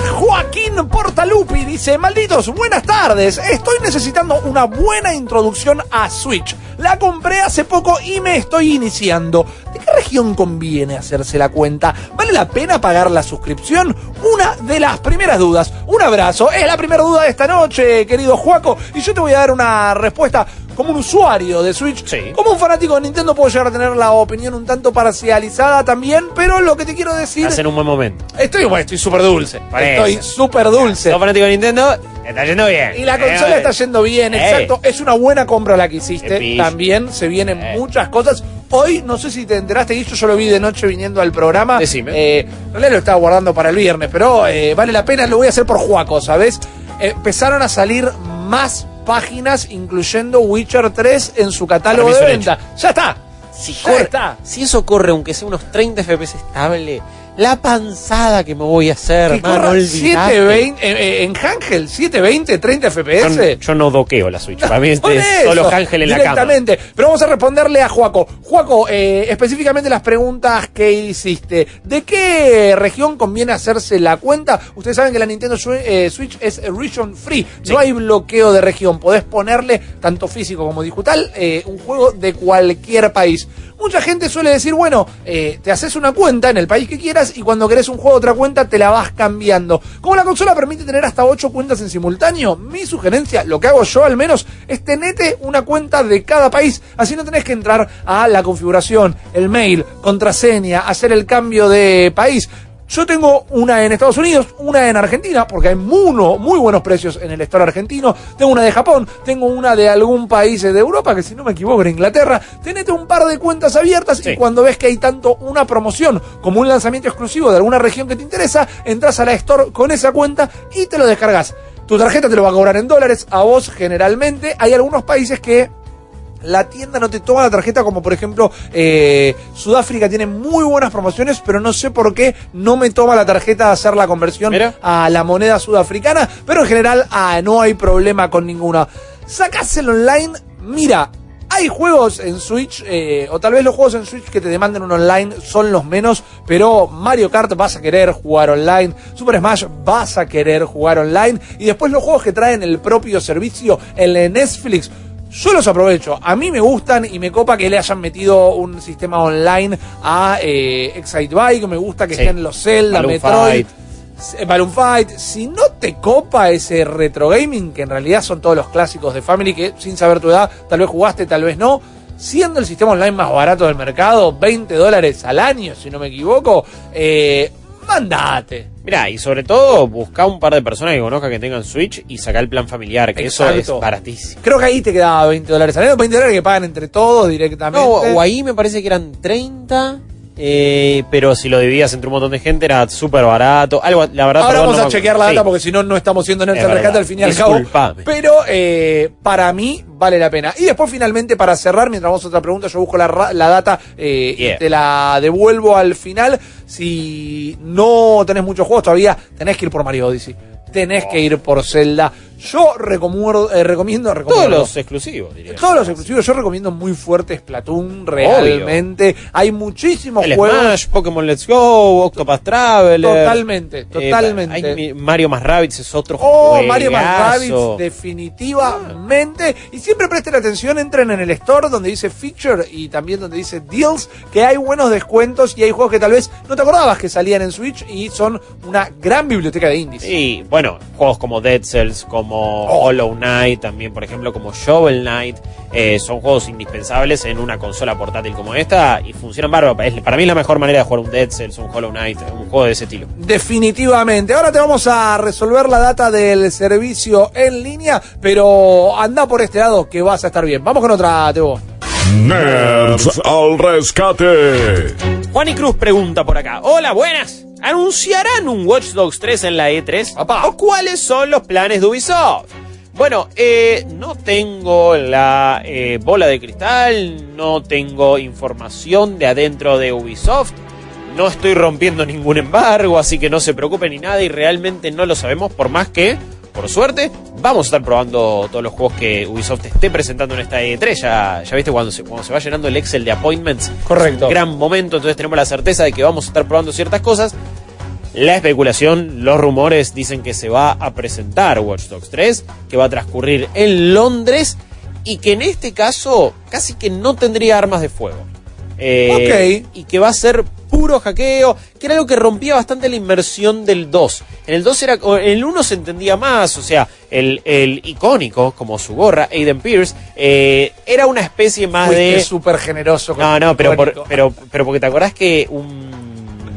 Portalupi dice, malditos, buenas tardes, estoy necesitando una buena introducción a Switch. La compré hace poco y me estoy iniciando. ¿De qué región conviene hacerse la cuenta? ¿Vale la pena pagar la suscripción? Una de las primeras dudas. Un abrazo. Es la primera duda de esta noche, querido Juaco. Y yo te voy a dar una respuesta como un usuario de Switch. Como un fanático de Nintendo puedo llegar a tener la opinión un tanto parcializada también, pero lo que te quiero decir... Hacen un buen momento. Estoy, bueno, estoy súper dulce. Estoy súper dulce. Sos fanático de Nintendo, te está yendo bien. Y la consola eh. está yendo bien, Eh. exacto. Es una buena compra la que hiciste. También se vienen Eh. muchas cosas. Hoy, no sé si te enteraste, Guillo, yo lo vi de noche viniendo al programa. Decime. Eh, en realidad lo estaba guardando para el viernes, pero vale la pena, lo voy a hacer por Juaco, ¿sabes? Empezaron a salir más páginas, incluyendo Witcher 3 en su catálogo de venta. Ya está. Si, Ya corre- está. si eso corre, aunque sea unos 30 FPS estable, la panzada que me voy a hacer, Que mano, corra olvidate. 720, eh, eh, en Ángel, 720, 30 FPS. Yo, yo no doqueo la Switch. Para mí es [LAUGHS] solo eso, Ángel en la cama. directamente. Pero vamos a responderle a Juaco. Juaco, eh, específicamente las preguntas que hiciste. ¿De qué región conviene hacerse la cuenta? Ustedes saben que la Nintendo eh, Switch es region free. No hay bloqueo de región. Podés ponerle, tanto físico como digital, eh, un juego de cualquier país. Mucha gente suele decir, bueno, eh, te haces una cuenta en el país que quieras y cuando querés un juego otra cuenta te la vas cambiando. Como la consola permite tener hasta 8 cuentas en simultáneo, mi sugerencia, lo que hago yo al menos, es tenete una cuenta de cada país. Así no tenés que entrar a la configuración, el mail, contraseña, hacer el cambio de país. Yo tengo una en Estados Unidos, una en Argentina, porque hay muy, muy buenos precios en el store argentino. Tengo una de Japón, tengo una de algún país de Europa, que si no me equivoco era Inglaterra. Tenete un par de cuentas abiertas y cuando ves que hay tanto una promoción como un lanzamiento exclusivo de alguna región que te interesa, entras a la store con esa cuenta y te lo descargas. Tu tarjeta te lo va a cobrar en dólares, a vos generalmente. Hay algunos países que la tienda no te toma la tarjeta, como por ejemplo eh, Sudáfrica tiene muy buenas promociones, pero no sé por qué no me toma la tarjeta de hacer la conversión a la moneda sudafricana, pero en general ah, no hay problema con ninguna. Sacás el online, mira. Hay juegos en Switch, eh, o tal vez los juegos en Switch que te demanden un online son los menos, pero Mario Kart vas a querer jugar online, Super Smash vas a querer jugar online, y después los juegos que traen el propio servicio, el Netflix, yo los aprovecho. A mí me gustan y me copa que le hayan metido un sistema online a eh, Excite Bike. Me gusta que Sí. estén los Zelda, Balloon Metroid. Fight. eh, Balloon Fight. Si no te copa ese retro gaming, que en realidad son todos los clásicos de Family, que sin saber tu edad, tal vez jugaste, tal vez no. Siendo el sistema online más barato del mercado, 20 dólares al año, si no me equivoco, eh, mandate. Mirá, y sobre todo, busca un par de personas que conozca que tengan Switch y saca el plan familiar, que eso es baratísimo. Creo que ahí te quedaba 20 dólares al año, 20 dólares que pagan entre todos directamente. No, o ahí me parece que eran 30, eh, pero si lo dividías entre un montón de gente era súper barato. Algo, la verdad, Ahora perdón, vamos no a chequear la sí. data porque si no, no estamos siendo en el Es rescate al fin y al cabo. Pero eh, para mí vale la pena. Y después, finalmente, para cerrar, mientras vamos a otra pregunta, yo busco la, la data eh, Yeah. y te la devuelvo al final. Si no tenés muchos juegos todavía, tenés que ir por Mario Odyssey. Tenés que ir por Zelda. Yo recomiendo, eh, recomiendo, Todos recomiendo los exclusivos, diría. todos los exclusivos, yo recomiendo muy fuerte Splatoon, realmente. Hay muchísimos El juegos. Smash, Pokémon Let's Go, Octopath Traveler. Totalmente, Eh, totalmente. hay Mario más Rabbids es otro Oh, Mario más. Rabbids, definitivamente. Y siempre presten atención, entren en el store donde dice Feature y también donde dice Deals, que hay buenos descuentos y hay juegos que tal vez no te acordabas que salían en Switch y son una gran biblioteca de indies. Sí, bueno, bueno, juegos como Dead Cells, como. Hollow Knight, también por ejemplo como Shovel Knight, eh, son juegos indispensables en una consola portátil como esta y funcionan bárbaro. Es- Para mí es la mejor manera de jugar un Dead Cells, un Hollow Knight, un juego de ese estilo. Definitivamente. Ahora te vamos a resolver la data del servicio en línea, pero anda por este lado que vas a estar bien. Vamos con otra, Tebo. Nerds al rescate. Juan y Cruz pregunta por acá. Hola, buenas. ¿Anunciarán un Watch Dogs 3 en la E3? ¿O cuáles son los planes de Ubisoft? Bueno, eh, no tengo la eh, bola de cristal, no tengo información de adentro de Ubisoft, no estoy rompiendo ningún embargo, así que no se preocupen ni nada y realmente no lo sabemos, por más que, por suerte, vamos a estar probando todos los juegos que Ubisoft esté presentando en esta E3. Ya, ya viste cuando se, cuando se va llenando el Excel de appointments. Correcto. Gran momento, entonces tenemos la certeza de que vamos a estar probando ciertas cosas. La especulación, los rumores dicen que se va a presentar Watch Dogs 3, que va a transcurrir en Londres y que en este caso casi que no tendría armas de fuego. Eh, Y que va a ser puro hackeo, que era algo que rompía bastante la inmersión del 2. En el 2 era, en el 1 se entendía más, o sea, el, el icónico, como su gorra, Aiden Pierce, eh, era una especie más de... súper generoso. con No, no, pero, por- pero, pero porque te acordás que un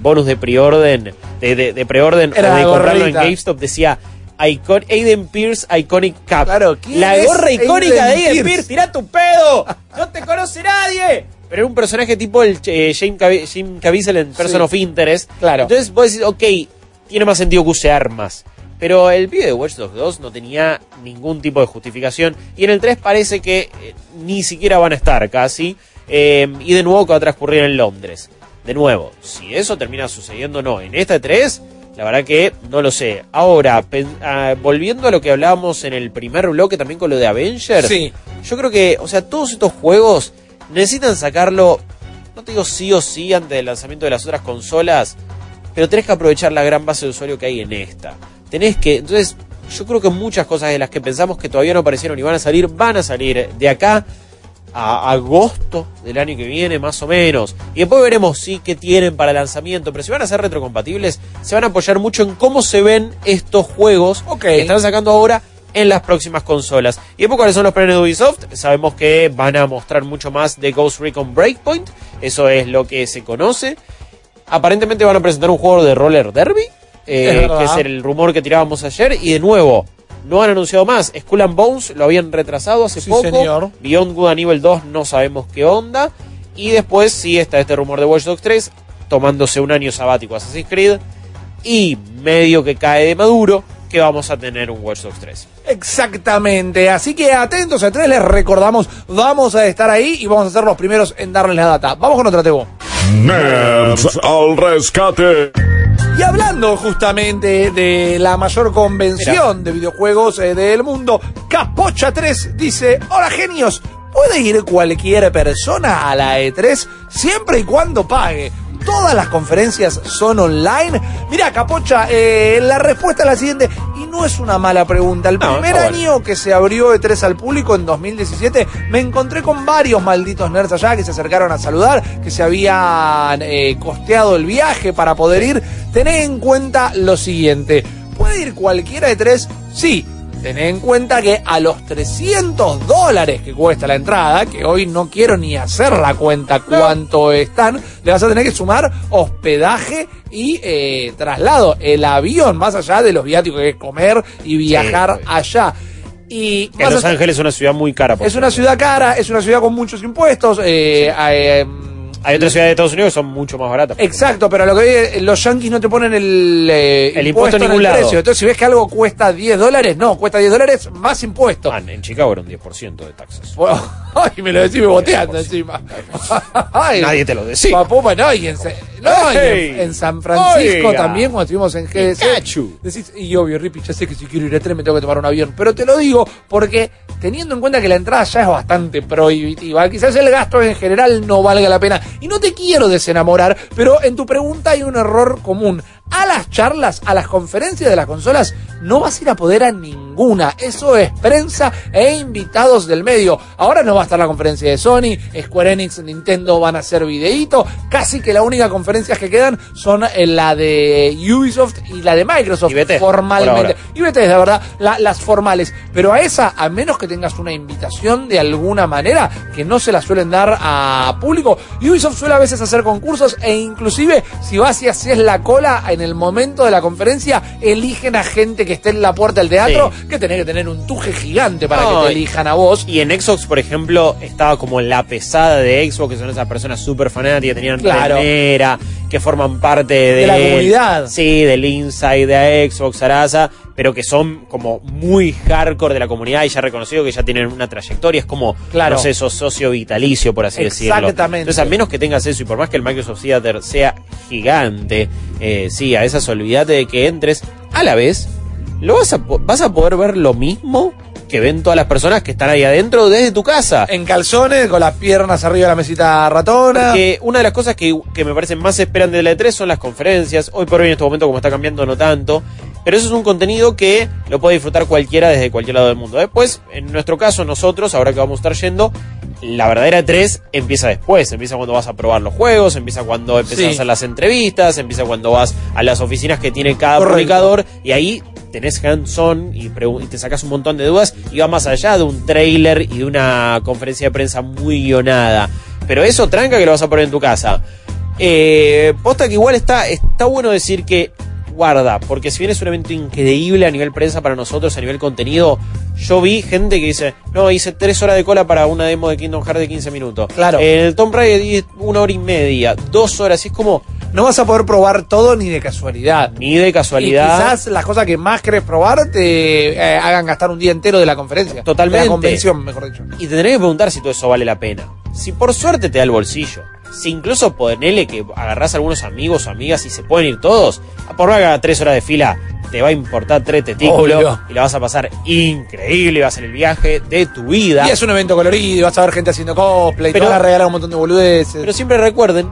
bonus de preorden, de, de, de preorden o de comprarlo en. GameStop decía Icon, Aiden Pierce Iconic Cap. Claro, ¿quién la gorra icónica de Aiden Pierce? Pierce, tirá tu pedo. No te conoce nadie. Pero era un personaje tipo el eh, Jim, Jim Caviezel en Person Sí. of Interest. Claro. Entonces vos decís, ok, tiene más sentido que use armas. Pero el video de Watch Dogs 2 no tenía ningún tipo de justificación. Y en el 3 parece que eh, ni siquiera van a estar casi. Eh, y de nuevo que va a transcurrir en Londres. De nuevo, si eso termina sucediendo o no en esta 3, la verdad que no lo sé. Ahora, ah, volviendo a lo que hablábamos en el primer bloque también con lo de Avengers. Sí. Yo creo que, o sea, todos estos juegos necesitan sacarlo, no te digo sí o sí antes del lanzamiento de las otras consolas, pero tenés que aprovechar la gran base de usuario que hay en esta. Tenés que, entonces, yo creo que muchas cosas de las que pensamos que todavía no aparecieron y van a salir, van a salir de acá a agosto del año que viene, más o menos. Y después veremos sí qué tienen para lanzamiento. Pero si van a ser retrocompatibles, se van a apoyar mucho en cómo se ven estos juegos que están sacando ahora en las próximas consolas. Y después, ¿cuáles son los planes de Ubisoft? Sabemos que van a mostrar mucho más de Ghost Recon Breakpoint. Eso es lo que se conoce. Aparentemente van a presentar un juego de roller derby. eh, Es que es el rumor que tirábamos ayer. Y de nuevo, no han anunciado más. Skull and Bones lo habían retrasado hace Sí, poco. señor. Beyond Good and Evil 2 no sabemos qué onda. Y después sí está este rumor de Watch Dogs 3, tomándose un año sabático Assassin's Creed. Y medio que cae de maduro que vamos a tener un Watch Dogs 3. Exactamente, así que atentos a tres, les recordamos, vamos a estar ahí y vamos a ser los primeros en darles la data. Vamos con otra Tebo. Nerds al rescate. Y hablando justamente de la mayor convención de videojuegos eh, del mundo, Capocha 3 dice, hola genios, ¿puede ir cualquier persona a la E3 siempre y cuando pague? Todas las conferencias son online. Mira, Capocha, eh, la respuesta es la siguiente, y no es una mala pregunta. El No, primer año que se abrió E3 al público en 2017, me encontré con varios malditos nerds allá que se acercaron a saludar, que se habían eh, costeado el viaje para poder ir. Tened en cuenta lo siguiente, ¿puede ir cualquiera de tres? Sí. Tened en cuenta que a los 300 dólares que cuesta la entrada, que hoy no quiero ni hacer la cuenta cuánto están, le vas a tener que sumar hospedaje y eh, traslado, el avión, más allá de los viáticos que es comer y viajar allá. Y Los Ángeles es una ciudad muy cara. por es una ciudad cara, es una ciudad con muchos impuestos. eh, eh, Hay otras ciudades de Estados Unidos que son mucho más baratas. Exacto, pero lo que los yankees no te ponen el, eh, El impuesto en ningún lado. precio. Entonces, si ves que algo cuesta 10 dólares, no, cuesta 10 dólares más impuestos. Ah, en Chicago era un 10% de taxas. Bueno, [LAUGHS] Ay, me lo decís me boteando encima. [LAUGHS] Ay, Nadie te lo decía. Papuma, no, y en, no, y en- San Francisco Oiga. también, cuando estuvimos en GDC. Decís, y obvio, Rippy, ya sé que si quiero ir a tren me tengo que tomar un avión. Pero te lo digo porque, teniendo en cuenta que la entrada ya es bastante prohibitiva, quizás el gasto en general no valga la pena. Y no te quiero desenamorar, pero en tu pregunta hay un error común. A las charlas, a las conferencias de las consolas, no vas a ir a poder a ninguna. Eso es prensa e invitados del medio. Ahora no va a estar la conferencia de Sony, Square Enix, Nintendo van a hacer videíto. Casi que la única conferencias que quedan son eh, la de Ubisoft y la de Microsoft. Y formalmente. Y ¿verdad? La- las formales. Pero a esa, a menos que tengas una invitación de alguna manera, que no se la suelen dar a público, Ubisoft suele a veces hacer concursos e inclusive si vas y haces la cola en el momento de la conferencia, eligen a gente que esté en la puerta del teatro, que tenés que tener un tuje gigante para No, que te elijan a vos. Y en Xbox, por ejemplo, estaba como la pesada de Xbox, que son esas personas súper fanáticas, tenían Claro. que forman parte de, De la comunidad. Sí, del Inside de Xbox, Arasa, pero que son como muy hardcore de la comunidad y ya reconocido que ya tienen una trayectoria. Es como, Claro. no sé, sos socio vitalicio, por así decirlo. Exactamente. Entonces, a menos que tengas eso y por más que el Microsoft Theater sea gigante, eh, sí, a esas olvídate de que entres. A la vez, lo vas a, vas a poder ver lo mismo que ven todas las personas que están ahí adentro desde tu casa. En calzones, con las piernas arriba de la mesita ratona. Porque una de las cosas que, que me parecen más esperantes de la E3 son las conferencias. Hoy por hoy, en este momento, como está cambiando, no tanto. Pero eso es un contenido que lo puede disfrutar cualquiera desde cualquier lado del mundo. Después, en nuestro caso, nosotros, ahora que vamos a estar yendo, la verdadera E3 empieza después. Empieza cuando vas a probar los juegos, empieza cuando empiezas Sí. a las entrevistas, empieza cuando vas a las oficinas que tiene cada Correcto. publicador y ahí tenés hands-on y te sacas un montón de dudas y va más allá de un trailer y de una conferencia de prensa muy guionada. Pero eso tranca que lo vas a poner en tu casa. Eh, posta que igual está, está bueno decir que guarda, porque si bien es un evento increíble a nivel prensa para nosotros, a nivel contenido, yo vi gente que dice, no, hice tres horas de cola para una demo de Kingdom Hearts de 15 minutos. Claro. El Tomb Raider di una hora y media, dos horas, y es como, No vas a poder probar todo ni de casualidad. ni de Y casualidad. quizás las cosas que más querés probar te eh, hagan gastar un día entero de la conferencia. Totalmente. De la convención, mejor dicho. Y te tenés que preguntar si todo eso vale la pena. Si por suerte te da el bolsillo, si incluso ponele que agarrás a algunos amigos o amigas y se pueden ir todos, a por más que haga tres horas de fila, te va a importar tres testículos Obvio. y la vas a pasar increíble, va a ser el viaje de tu vida. Y es un evento colorido, vas a ver gente haciendo cosplay, Pero- te van a regalar un montón de boludeces. Pero siempre recuerden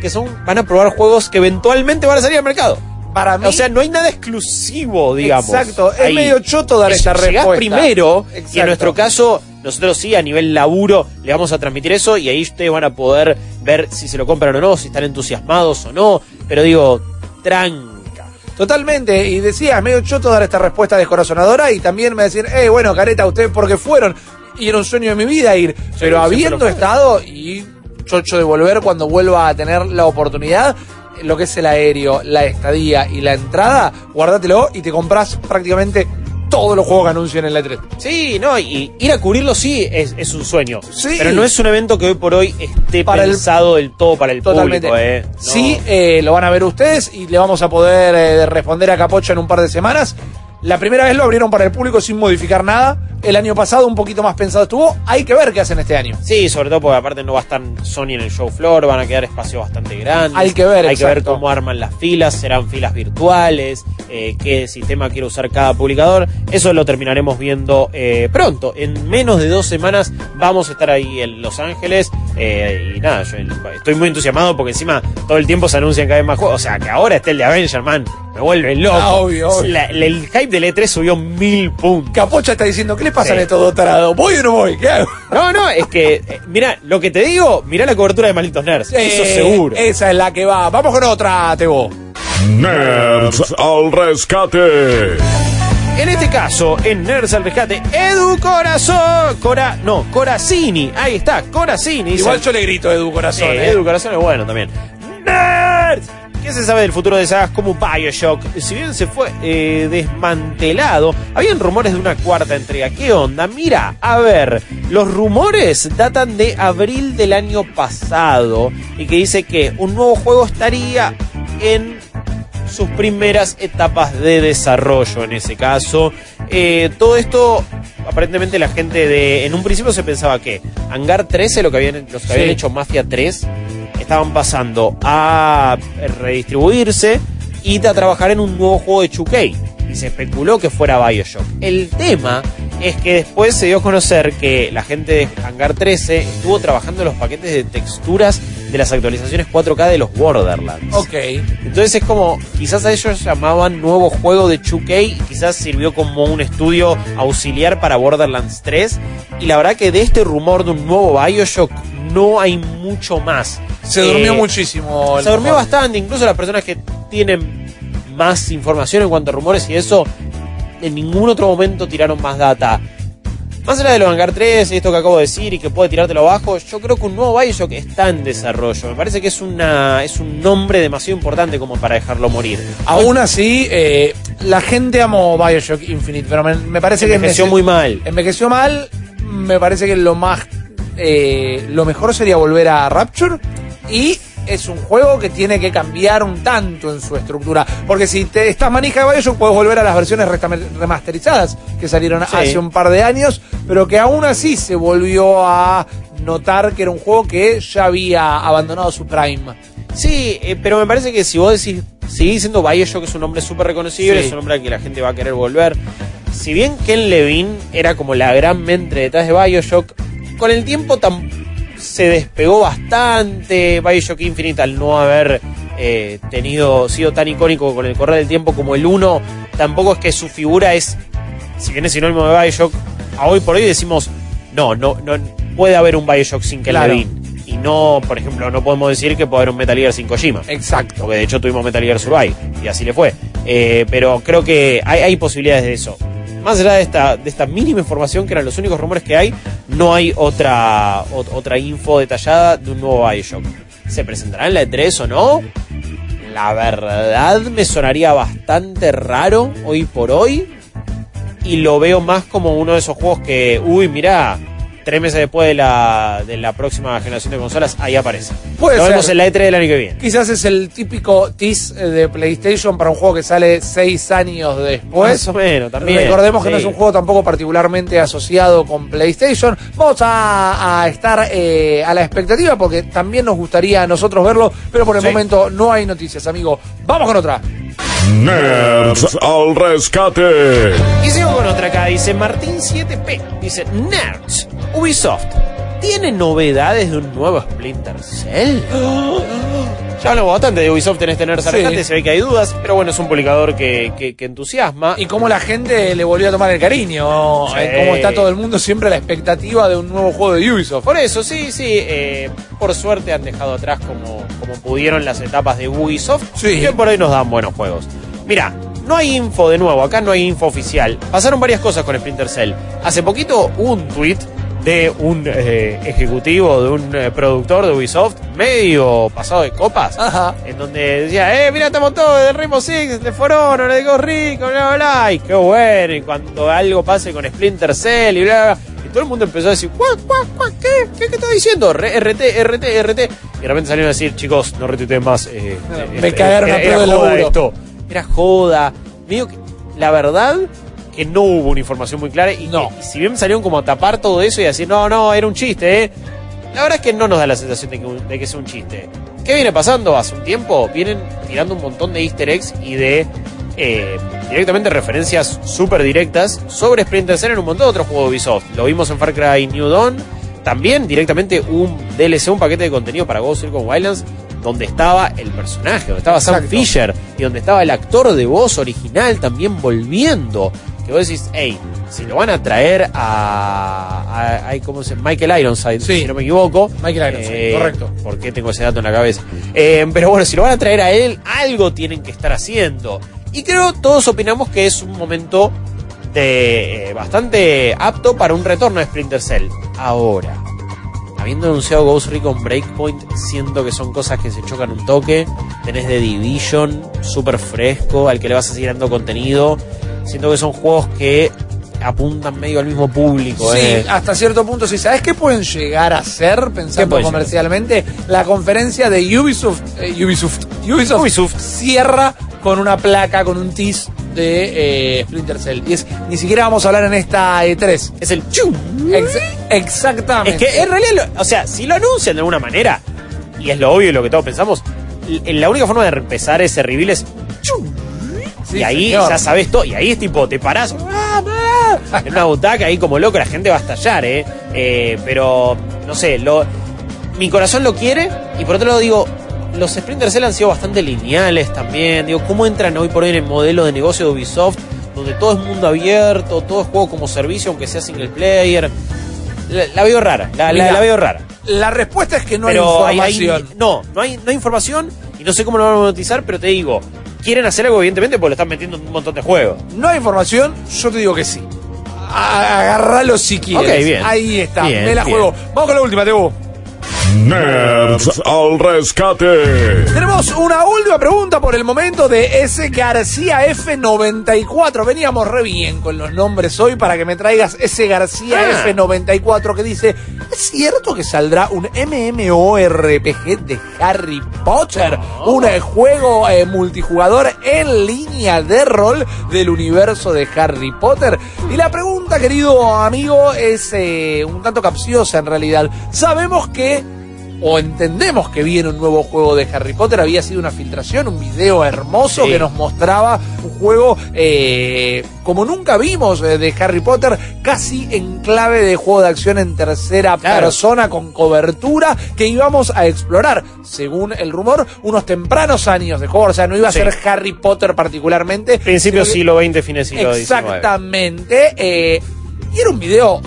que son van a probar juegos que eventualmente van a salir al mercado. Para mí, O sea, no hay nada exclusivo, digamos. Exacto, es ahí. medio choto dar Es- esta llegás respuesta. primero, y en nuestro caso, nosotros sí, a nivel laburo, le vamos a transmitir eso, y ahí ustedes van a poder ver si se lo compran o no, si están entusiasmados o no. Pero digo, tranca. Totalmente, y decía, medio choto dar esta respuesta descorazonadora y también me decían, eh, bueno, careta, ustedes porque fueron, y era un sueño de mi vida ir, pero habiendo estado y chocho de volver cuando vuelva a tener la oportunidad, lo que es el aéreo, la estadía y la entrada, guárdatelo y te compras prácticamente todos los juegos que anuncian en la E E3. Sí, no, y ir a cubrirlo sí es, es un sueño. Sí. Pero no es un evento que hoy por hoy esté Para el- pensado del todo para el Totalmente. público, eh. No. Sí, eh, lo van a ver ustedes y le vamos a poder eh, responder a Capocha en un par de semanas. La primera vez lo abrieron para el público sin modificar nada. El año pasado un poquito más pensado estuvo. Hay que ver qué hacen este año. Sí, sobre todo porque aparte no va a estar Sony en el show floor, van a quedar espacios bastante grandes. Hay que ver, Hay que ver cómo arman las filas, serán filas virtuales, eh, qué sistema quiere usar cada publicador. Eso lo terminaremos viendo eh, pronto. En menos de dos semanas vamos a estar ahí en Los Ángeles. eh, y nada, yo estoy muy entusiasmado porque encima todo el tiempo se anuncian cada vez más juegos. O sea, que ahora esté el de Avenger, man. Me vuelve loco. Ah, obvio, obvio. La- la- el hype del E3 subió mil puntos. Capocha está diciendo, ¿qué le pasa Sí. a estos dos tarados? ¿Voy o no voy? ¿Qué hago? No, no, es que, eh, mira, lo que te digo, mira la cobertura de Malditos Nerds. Eso Eh, seguro. Esa es la que va. Vamos con otra, Tebo. Nerds al rescate. En este caso, en Nerds al Rescate, Edu Corazón. Cora, no, Coracini. Ahí está, Coracini. dice- Igual yo le grito Edu Corazón. Eh. Edu Corazón es bueno también. ¡Nerds! ¿Qué se sabe del futuro de sagas como Bioshock? Si bien se fue eh, desmantelado, habían rumores de una cuarta entrega. ¿Qué onda? Mira, a ver, los rumores datan de abril del año pasado y que dice que un nuevo juego estaría en sus primeras etapas de desarrollo en ese caso. Eh, todo esto, aparentemente la gente de... En un principio se pensaba que Hangar 13, lo que habían, los que habían hecho Mafia 3, estaban pasando a redistribuirse y a trabajar en un nuevo juego de 2K. Y se especuló que fuera Bioshock. El tema es que después se dio a conocer que la gente de Hangar 13 estuvo trabajando en los paquetes de texturas de las actualizaciones 4K de los Borderlands. Ok. Entonces es como, quizás a ellos llamaban nuevo juego de 2K y quizás sirvió como un estudio auxiliar para Borderlands 3. Y la verdad que de este rumor de un nuevo Bioshock no hay mucho más. Se durmió Eh, muchísimo. el Se durmió bastante, incluso las personas que tienen más información en cuanto a rumores y eso, en ningún otro momento tiraron más data. Más allá de los Hangar 3 y esto que acabo de decir y que puede tirártelo abajo, yo creo que un nuevo Bioshock está en desarrollo. Me parece que es una es un nombre demasiado importante como para dejarlo morir. Aún así, eh, la gente amó Bioshock Infinite, pero me, me parece que Envejeció muy mal. Envejeció mal. Me parece que lo más. eh, lo mejor sería volver a Rapture. Y es un juego que tiene que cambiar un tanto en su estructura. Porque si te estás manija de Bioshock, puedes volver a las versiones remasterizadas que salieron Sí. hace un par de años. Pero que aún así se volvió a notar que era un juego que ya había abandonado su prime. Sí, eh, pero me parece que si vos decís, seguís siendo Bioshock, es un nombre súper reconocible, Sí. es un nombre al que la gente va a querer volver. Si bien Ken Levine era como la gran mente detrás de Bioshock, con el tiempo tam- se despegó bastante Bioshock Infinite al no haber eh, tenido, sido tan icónico con el correr del tiempo como el 1. Tampoco es que su figura es, si bien es sinónimo de Bioshock, a hoy por hoy decimos, no, no, no puede haber un Bioshock sin Claro. Levine. Y no, por ejemplo, no podemos decir que puede haber un Metal Gear sin Kojima. Exacto. Porque de hecho tuvimos Metal Gear Survive y así le fue. Eh, pero creo que hay, hay posibilidades de eso. Más allá de esta, de esta mínima información, que eran los únicos rumores que hay, no hay otra, ot- otra info detallada de un nuevo Bioshock. ¿Se presentará en la E3 o no? La verdad me sonaría bastante raro hoy por hoy. Y lo veo más como uno de esos juegos que, uy, mirá, tres meses después de la, de la próxima generación de consolas, ahí aparece. Puede lo ser. vemos en la E3 del año que viene. Quizás es el típico tease eh, de PlayStation para un juego que sale seis años después. Más o menos, también. Recordemos que sí. no es un juego tampoco particularmente asociado con PlayStation. Vamos a, a estar eh, a la expectativa porque también nos gustaría a nosotros verlo, pero por el Sí. momento no hay noticias, amigo. Vamos con otra. Nerds al rescate. Y sigo con otra acá, dice Martín 7P. Dice, Nerds, Ubisoft, ¿tiene novedades de un nuevo Splinter Cell? [GASPS] [GASPS] [GASPS] Ya hablamos bastante de Ubisoft en este Nerds al Sí. se ve que hay dudas, pero bueno, es un publicador que, que- que entusiasma. Y cómo la gente le volvió a tomar el cariño. Sí. eh, cómo está todo el mundo siempre a la expectativa de un nuevo juego de Ubisoft. Por eso, sí, sí, eh, por suerte han dejado atrás como, como pudieron las etapas de Ubisoft, Sí. que por hoy nos dan buenos juegos. Mira, no hay info de nuevo, acá no hay info oficial. Pasaron varias cosas con Splinter Cell. Hace poquito hubo un tweet de un eh, ejecutivo, de un eh, productor de Ubisoft, medio pasado de copas, Ajá. en donde decía, eh, mira, estamos todos de Rainbow Six, de For Honor, de Ghost Recon, bla, bla, bla, y qué bueno, y cuando algo pase con Splinter Cell, y bla, bla, y todo el mundo empezó a decir, ¿Cuá, cuá, cuá, qué, qué, qué está diciendo? Re- RT, RT, RT, y de repente salieron a decir, chicos, no retuiteen más. eh, Me cagaron a joda laburo. esto. Era joda. Medio que, la verdad, que no hubo una información muy clara, y, No. que- si bien salieron como a tapar todo eso y a decir, no, no, era un chiste, ¿eh? La verdad es que no nos da la sensación de que, de que sea un chiste. ¿Qué viene pasando hace un tiempo? Vienen tirando un montón de easter eggs y de eh, directamente referencias súper directas sobre Splinter Cell en un montón de otros juegos de Ubisoft. Lo vimos en Far Cry New Dawn. También directamente un DLC, un paquete de contenido para Ghost Recon Wildlands donde estaba el personaje, donde estaba Sam. Fisher y donde estaba el actor de voz original también volviendo. Que vos decís, hey, si lo van a traer a, a- a- ¿cómo se Michael Ironside, Sí. si no me equivoco. Michael Ironside, correcto. ¿Por qué tengo ese dato en la cabeza? Eh, pero bueno, si lo van a traer a él, algo tienen que estar haciendo. Y creo todos opinamos que es un momento de, eh, bastante apto para un retorno de Splinter Cell. Ahora, habiendo anunciado Ghost Recon Breakpoint, siento que son cosas que se chocan un toque. Tenés The Division, súper fresco, al que le vas a seguir dando contenido. Siento que son juegos que apuntan medio al mismo público. Sí, eh. hasta cierto punto sí. ¿Sabes qué pueden llegar a ser, ¿Qué pensando comercialmente? La conferencia de Ubisoft, eh, Ubisoft, Ubisoft, Ubisoft. cierra con una placa, con un tease de eh, Splinter Cell. Y es, ni siquiera vamos a hablar en esta E3. Es el chum. Ex- exactamente. Es que en realidad, lo- o sea, si lo anuncian de alguna manera, y es lo obvio y lo que todos pensamos, l- la única forma de empezar ese reveal es. chum, Sí, y ahí señor. ya sabes todo. Y ahí es tipo, te parás ¡ah, ah! en una butaca ahí como loco, la gente va a estallar, ¿eh? Eh, pero, no sé, lo. mi corazón lo quiere y por otro lado digo, los Splinter Cell han sido bastante lineales también. Digo, ¿cómo entran hoy por hoy en el modelo de negocio de Ubisoft? Donde todo es mundo abierto, todo es juego como servicio, aunque sea single player. La, la veo rara, la, la- Mira, la veo rara. La respuesta es que no Pero hay hay- hay- información. no, no hay, no hay información y no sé cómo lo van a monetizar, pero te digo, quieren hacer algo evidentemente porque lo están metiendo en un montón de juegos. No hay información, yo te digo que sí. A- Agárralo si quieres. Bien. Ahí está, Bien, me la bien. juego. Vamos con la última, Tebo. Nerds al rescate. Tenemos una última pregunta por el momento de S. García F94. Veníamos re bien con los nombres hoy para que me traigas S. García Ah. F94 que dice: ¿Es cierto que saldrá un MMORPG de Harry Potter? Un eh, juego eh, multijugador en línea de rol del universo de Harry Potter. Y la pregunta, querido amigo, es eh, un tanto capciosa en realidad. Sabemos que o entendemos que viene un nuevo juego de Harry Potter. Había sido una filtración, un video hermoso Sí. que nos mostraba un juego eh, como nunca vimos eh, de Harry Potter, casi en clave de juego de acción en tercera Claro. persona con cobertura que íbamos a explorar, según el rumor, unos tempranos años de juego. O sea, no iba a Sí. ser Harry Potter particularmente. Principio siglo XX, fines siglo XIX. Exactamente. eh, y era un video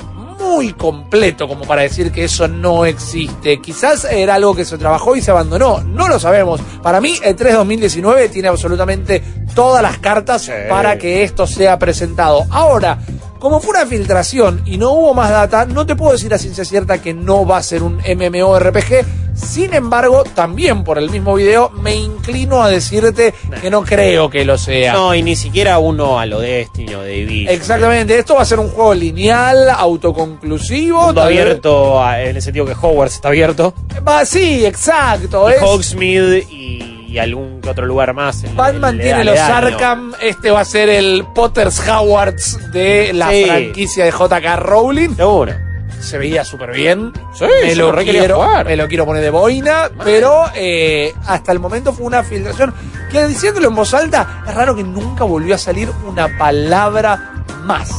muy completo como para decir que eso no existe. Quizás era algo que se trabajó y se abandonó. No lo sabemos. Para mí, el 3 2019 tiene absolutamente todas las cartas Sí. para que esto sea presentado. Ahora. Como fue una filtración y no hubo más data, no te puedo decir a ciencia cierta que no va a ser un MMORPG. Sin embargo, también por el mismo video, me inclino a decirte que no creo que lo sea. No, y ni siquiera uno a lo Destiny o Division. Exactamente, esto va a ser un juego lineal, autoconclusivo. Vez- abierto a- en el sentido que Hogwarts está abierto. Va, sí, exacto. Y Es, Hogsmeade y, y algún que otro lugar más. el- Batman el tiene los. Arkham, este va a ser el Potter's Howards de la Sí. franquicia de JK Rowling. Seguro. Se veía súper bien. Sí, me, lo quiero, jugar. me lo quiero poner de boina, pero eh, hasta el momento fue una filtración que diciéndolo en voz alta, es raro que nunca volvió a salir una palabra más.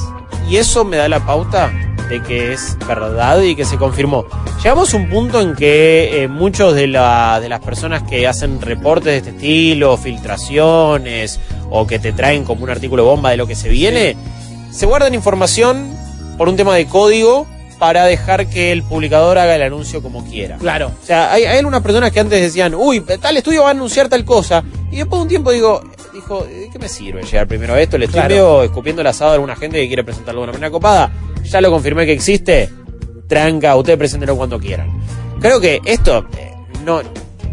Y eso me da la pauta de que es verdad y que se confirmó. Llegamos a un punto en que eh, muchos de, la- de las personas que hacen reportes de este estilo, filtraciones, o que te traen como un artículo bomba de lo que se viene, se guardan información por un tema de código para dejar que el publicador haga el anuncio como quiera. Claro. O sea, hay, hay algunas personas que antes decían, uy, tal estudio va a anunciar tal cosa. Y después de un tiempo digo, dijo, ¿de qué me sirve llegar primero a esto? Le estoy Claro. medio escupiendo el asado a alguna gente que quiere presentarlo de una manera copada. Ya lo confirmé que existe. Tranca, ustedes preséntenlo cuando quieran. Creo que esto eh, no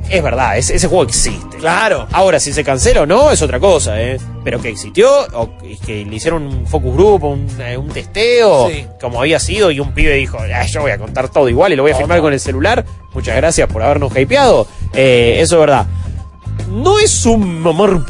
es verdad, es- ese juego existe. Claro. Ahora, si se cancela o no, es otra cosa, ¿eh? Pero que existió, o que- le hicieron un focus group, un, eh, un testeo, Sí. como había sido, y un pibe dijo, "Ah, yo voy a contar todo igual y lo voy a filmar con el celular. Muchas gracias por habernos hypeado. Eh, eso es verdad. No es un mamar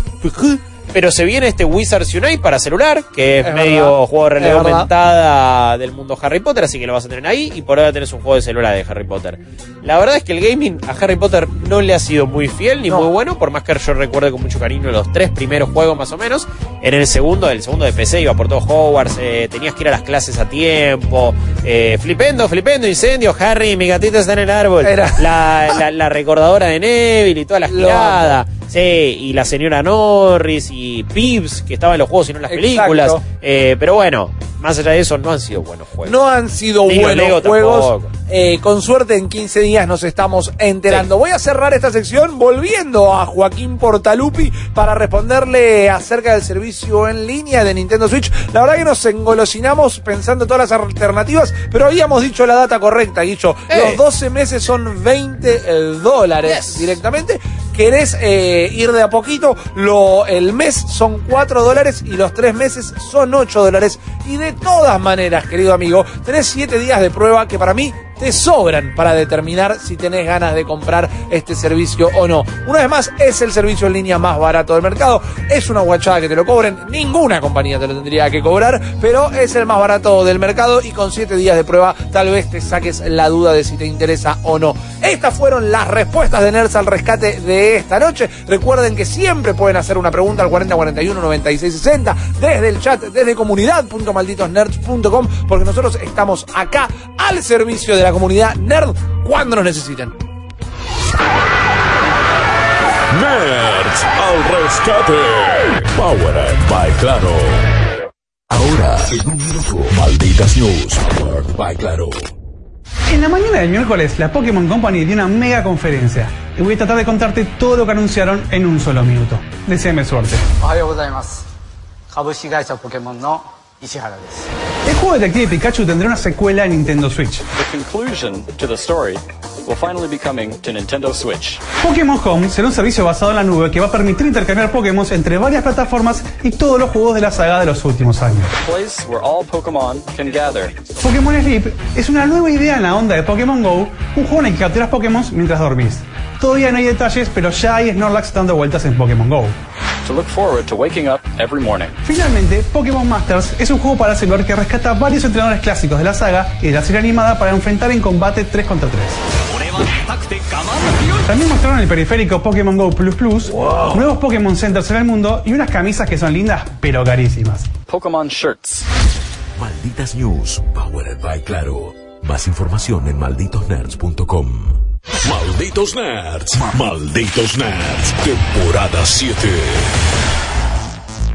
pero se viene este Wizards Unite para celular, que es, Es medio verdad, juego de realidad aumentada del mundo Harry Potter, así que lo vas a tener ahí y por ahora tenés un juego de celular de Harry Potter. La verdad es que el gaming a Harry Potter no le ha sido muy fiel ni No. muy bueno, por más que yo recuerde con mucho cariño los tres primeros juegos más o menos. En el segundo, el segundo de PC iba por todo Hogwarts, eh, tenías que ir a las clases a tiempo, eh, flipendo, flipendo, incendio, Harry, mi gatito está en el árbol, Era- la, la, la recordadora de Neville y toda la [LAUGHS] Lo girada. Sí, y la señora Norris y Pibbs, que estaba en los juegos y no en las Exacto. películas. Eh, pero bueno, más allá de eso, no han sido buenos juegos. No han sido buenos Lego juegos. Eh, con suerte en 15 días nos estamos enterando. Voy a cerrar esta sección volviendo a Joaquín Portalupi para responderle acerca del servicio en línea de Nintendo Switch. La verdad que nos engolosinamos pensando todas las alternativas, pero habíamos dicho la data correcta, Guicho. Eh. Los 12 meses son 20 dólares Yes. directamente. Querés eh, ir de a poquito, lo, el mes son 4 dólares y los 3 meses son 8 dólares. Y de todas maneras, querido amigo, tenés 7 días de prueba que para mí te sobran para determinar si tenés ganas de comprar este servicio o no. Una vez más, es el servicio en línea más barato del mercado. Es una guachada que te lo cobren. Ninguna compañía te lo tendría que cobrar, pero es el más barato del mercado y con 7 días de prueba tal vez te saques la duda de si te interesa o no. Estas fueron las respuestas de Nerds al rescate de esta noche. Recuerden que siempre pueden hacer una pregunta al 4041 9660 desde el chat, desde comunidad.malditosnerds.com porque nosotros estamos acá al servicio de la comunidad nerd cuando nos necesiten. Nerds al rescate. Powered by Claro. Ahora, en un minuto, malditas news. Powered by Claro. En la mañana del miércoles, la Pokémon Company dio una mega conferencia. Y voy a tratar de contarte todo lo que anunciaron en un solo minuto. Deseame suerte. お はようございます株式会社ポケモンの石原です El juego Detective Pikachu tendrá una secuela en Nintendo Switch. The conclusion to the story will finally be coming to Nintendo Switch. Pokémon Home será un servicio basado en la nube que va a permitir intercambiar Pokémon entre varias plataformas y todos los juegos de la saga de los últimos años. A place where all Pokemon can gather. Pokémon Sleep es una nueva idea en la onda de Pokémon Go, un juego en el que capturas Pokémon mientras dormís. Todavía no hay detalles, pero ya hay Snorlax dando vueltas en Pokémon Go. To look forward to waking up every morning. Finalmente, Pokémon Masters es un juego para celular que rescata varios entrenadores clásicos de la saga y de la serie animada para enfrentar en combate 3 contra 3. También mostraron el periférico Pokémon Go Plus Plus, nuevos Pokémon Centers en el mundo y unas camisas que son lindas pero carísimas. Pokemon shirts. Malditas news. Powered by Claro. Más información en malditosnerds.com. Malditos Nerds. Malditos Nerds. Temporada 7.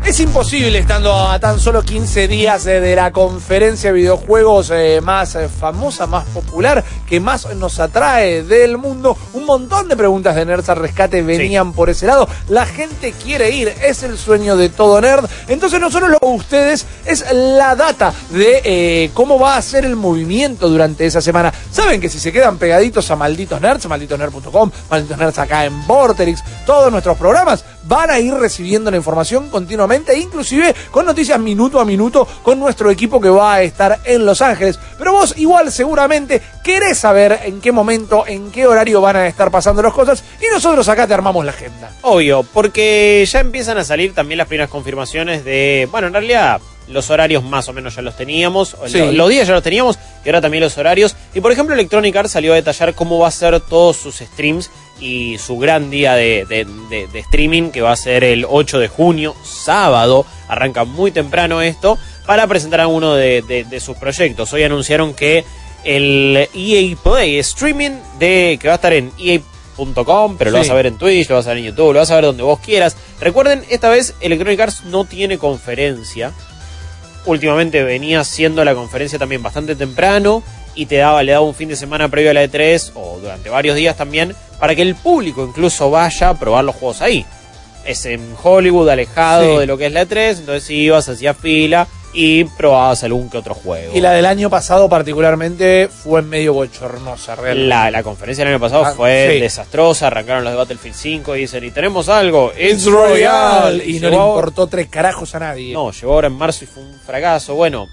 Es imposible estando a tan solo 15 días eh, de la conferencia de videojuegos eh, más eh, famosa, más popular, que más nos atrae del mundo. Un montón de preguntas de Nerds al Rescate venían por ese lado. La gente quiere ir, es el sueño de todo nerd. Entonces no solo lo ustedes, es la data de eh, cómo va a ser el movimiento durante esa semana. Saben que si se quedan pegaditos a Malditos Nerds, malditosnerds.com, Malditos Nerds acá en Vorterix, todos nuestros programas van a ir recibiendo la información continuamente, inclusive con noticias minuto a minuto con nuestro equipo que va a estar en Los Ángeles. Pero vos igual seguramente querés saber en qué momento, en qué horario van a estar pasando las cosas y nosotros acá te armamos la agenda. Obvio, porque ya empiezan a salir también las primeras confirmaciones de, bueno, en realidad los horarios más o menos ya los teníamos, Sí. los días ya los teníamos y ahora también los horarios. Y por ejemplo Electronic Arts salió a detallar cómo va a ser todos sus streams y su gran día de, de- de- de streaming que va a ser el 8 de junio, sábado, arranca muy temprano esto, para presentar alguno de, sus proyectos. Hoy anunciaron que el EA Play streaming de que va a estar en EA.com, pero lo vas a ver en Twitch, lo vas a ver en YouTube, lo vas a ver donde vos quieras. Recuerden, esta vez Electronic Arts no tiene conferencia. Últimamente venía siendo la conferencia también bastante temprano y te daba, le daba un fin de semana previo a la E3 o durante varios días también para que el público incluso vaya a probar los juegos ahí. Es en Hollywood, alejado Sí. de lo que es la E3, entonces ibas, hacías fila y probabas algún que otro juego. Y la del año pasado particularmente fue medio bochornosa, realmente. La, la conferencia del año pasado Ah, fue sí. desastrosa, arrancaron los de Battlefield 5 y dicen, y tenemos algo, It's Royal. Y no le importó tres carajos a nadie. No, llegó ahora en marzo y fue un fracaso. Bueno,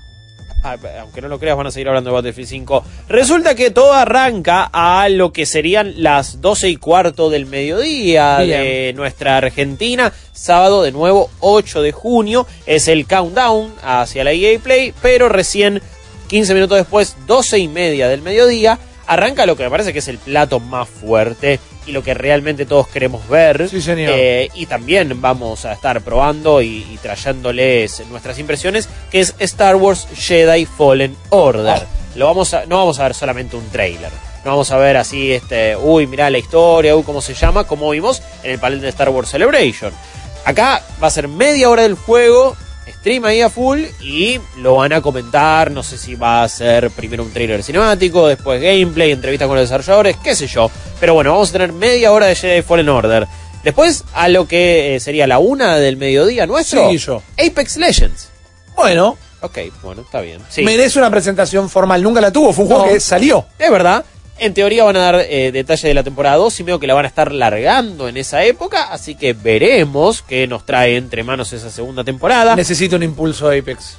aunque no lo creas, van a seguir hablando de Battlefield 5. Resulta que todo arranca a lo que serían las 12 y cuarto del mediodía Bien. de nuestra Argentina. Sábado, de nuevo, 8 de junio. Es el countdown hacia la EA Play, pero recién 15 minutos después, 12 y media del mediodía, arranca lo que me parece que es el plato más fuerte y lo que realmente todos queremos ver. Sí, señor. Eh, y también vamos a estar probando y, y trayéndoles nuestras impresiones, que es Star Wars Jedi Fallen Order. Lo vamos a, no vamos a ver solamente un trailer. No vamos a ver así, este, uy, mirá la historia, uy, cómo se llama, como vimos en el panel de Star Wars Celebration. Acá va a ser media hora del juego, stream ahí a full y lo van a comentar. No sé si va a ser primero un trailer cinemático, después gameplay, entrevista con los desarrolladores, qué sé yo. Pero bueno, vamos a tener media hora de Jedi Fallen Order. Después a lo que eh, sería la una del mediodía nuestro. Sí, yo. Apex Legends. Bueno, Ok, bueno, está bien. Sí. merece una presentación formal. Nunca la tuvo. Fue un juego que salió. Es verdad. En teoría van a dar eh, detalles de la temporada 2 y veo que la van a estar largando en esa época, así que veremos qué nos trae entre manos esa segunda temporada. Necesita un impulso Apex.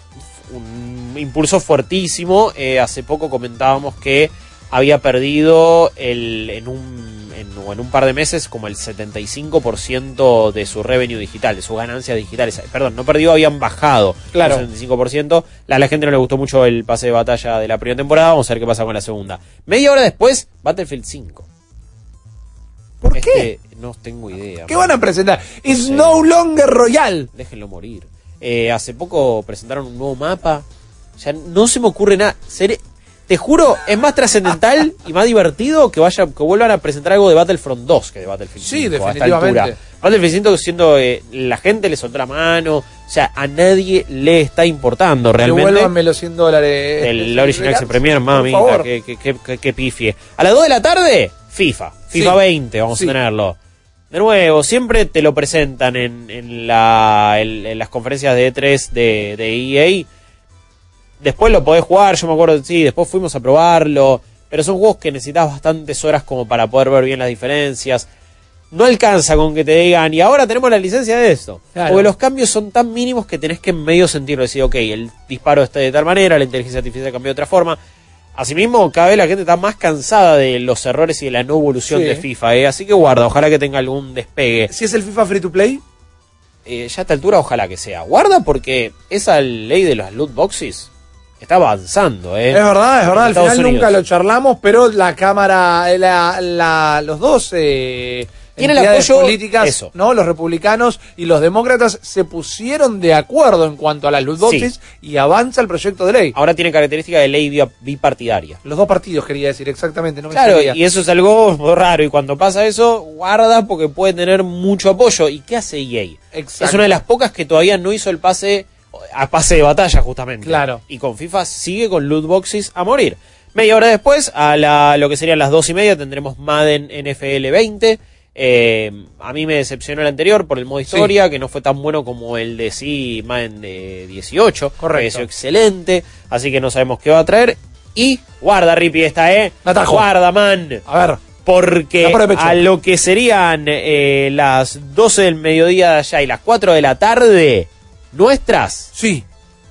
un impulso fuertísimo. Eh, hace poco comentábamos que había perdido el, en, un, en, o en un par de meses como el 75% de su revenue digital, de sus ganancias digitales. Perdón, no perdió, habían bajado Claro. el 75%. La- A la gente no le gustó mucho el pase de batalla de la primera temporada. Vamos a ver qué pasa con la segunda. Media hora después, Battlefield 5. ¿Por qué? no tengo idea. ¿Qué van a presentar? It's no longer royal. Déjenlo morir. Eh, hace poco presentaron un nuevo mapa. Ya no se me ocurre nada. Seré- te juro, es más trascendental [LAUGHS] y más divertido que vaya que vuelvan a presentar algo de Battlefront 2 que de Battlefield Sí, 5 a esta definitivamente. Battlefield 5 siendo eh, la gente le soltó la mano, o sea, a nadie le está importando realmente. Devuélvanme los 100 dólares. El Este, Origin Access Premier, que, que, que, que- que pifie. A las 2 de la tarde, FIFA. FIFA Sí. 20, vamos Sí. a tenerlo. De nuevo, siempre te lo presentan en, en, la, en, en las conferencias de E3 de, de EA. Después lo podés jugar, yo me acuerdo, sí, después fuimos a probarlo. Pero son juegos que necesitas bastantes horas como para poder ver bien las diferencias. No alcanza con que te digan, y ahora tenemos la licencia de esto. Claro. Porque los cambios son tan mínimos que tenés que en medio sentirlo. Decir, ok, el disparo está de tal manera, la inteligencia artificial cambió de otra forma. Asimismo, cada vez la gente está más cansada de los errores y de la no evolución Sí. de FIFA. ¿eh? Así que guarda, ojalá que tenga algún despegue. Si es el FIFA Free to Play, Eh, ya a esta altura, ojalá que sea. Guarda porque esa ley de los loot boxes está avanzando. ¿eh? es verdad, es verdad. Al final Unidos. nunca lo charlamos, pero la Cámara, eh, la, la- los dos. Eh, Tiene el apoyo- políticas, eso. ¿no? Los republicanos y los demócratas se pusieron de acuerdo en cuanto a las boxes y avanza el proyecto de ley. Ahora tiene característica de ley bi- bipartidaria. Los dos partidos quería decir exactamente, no me Claro, y eso es algo raro. Y cuando pasa eso, guarda porque puede tener mucho apoyo. ¿Y qué hace EA? Exacto. Es una de las pocas que todavía no hizo el pase a pase de batalla, justamente. Claro. Y con FIFA sigue con loot boxes a morir. Media hora después, a la, lo que serían las dos y media, tendremos Madden NFL 20. Eh, a mí me decepcionó el anterior por el modo historia, que no fue tan bueno como el de sí Madden de 18. Correcto. Excelente, así que no sabemos qué va a traer. Y guarda, Rippy, esta, ¿eh? Atajo. Guarda, man. A ver, Porque a lo que serían eh, las 12 del mediodía de allá y las 4 de la tarde, nuestras, sí.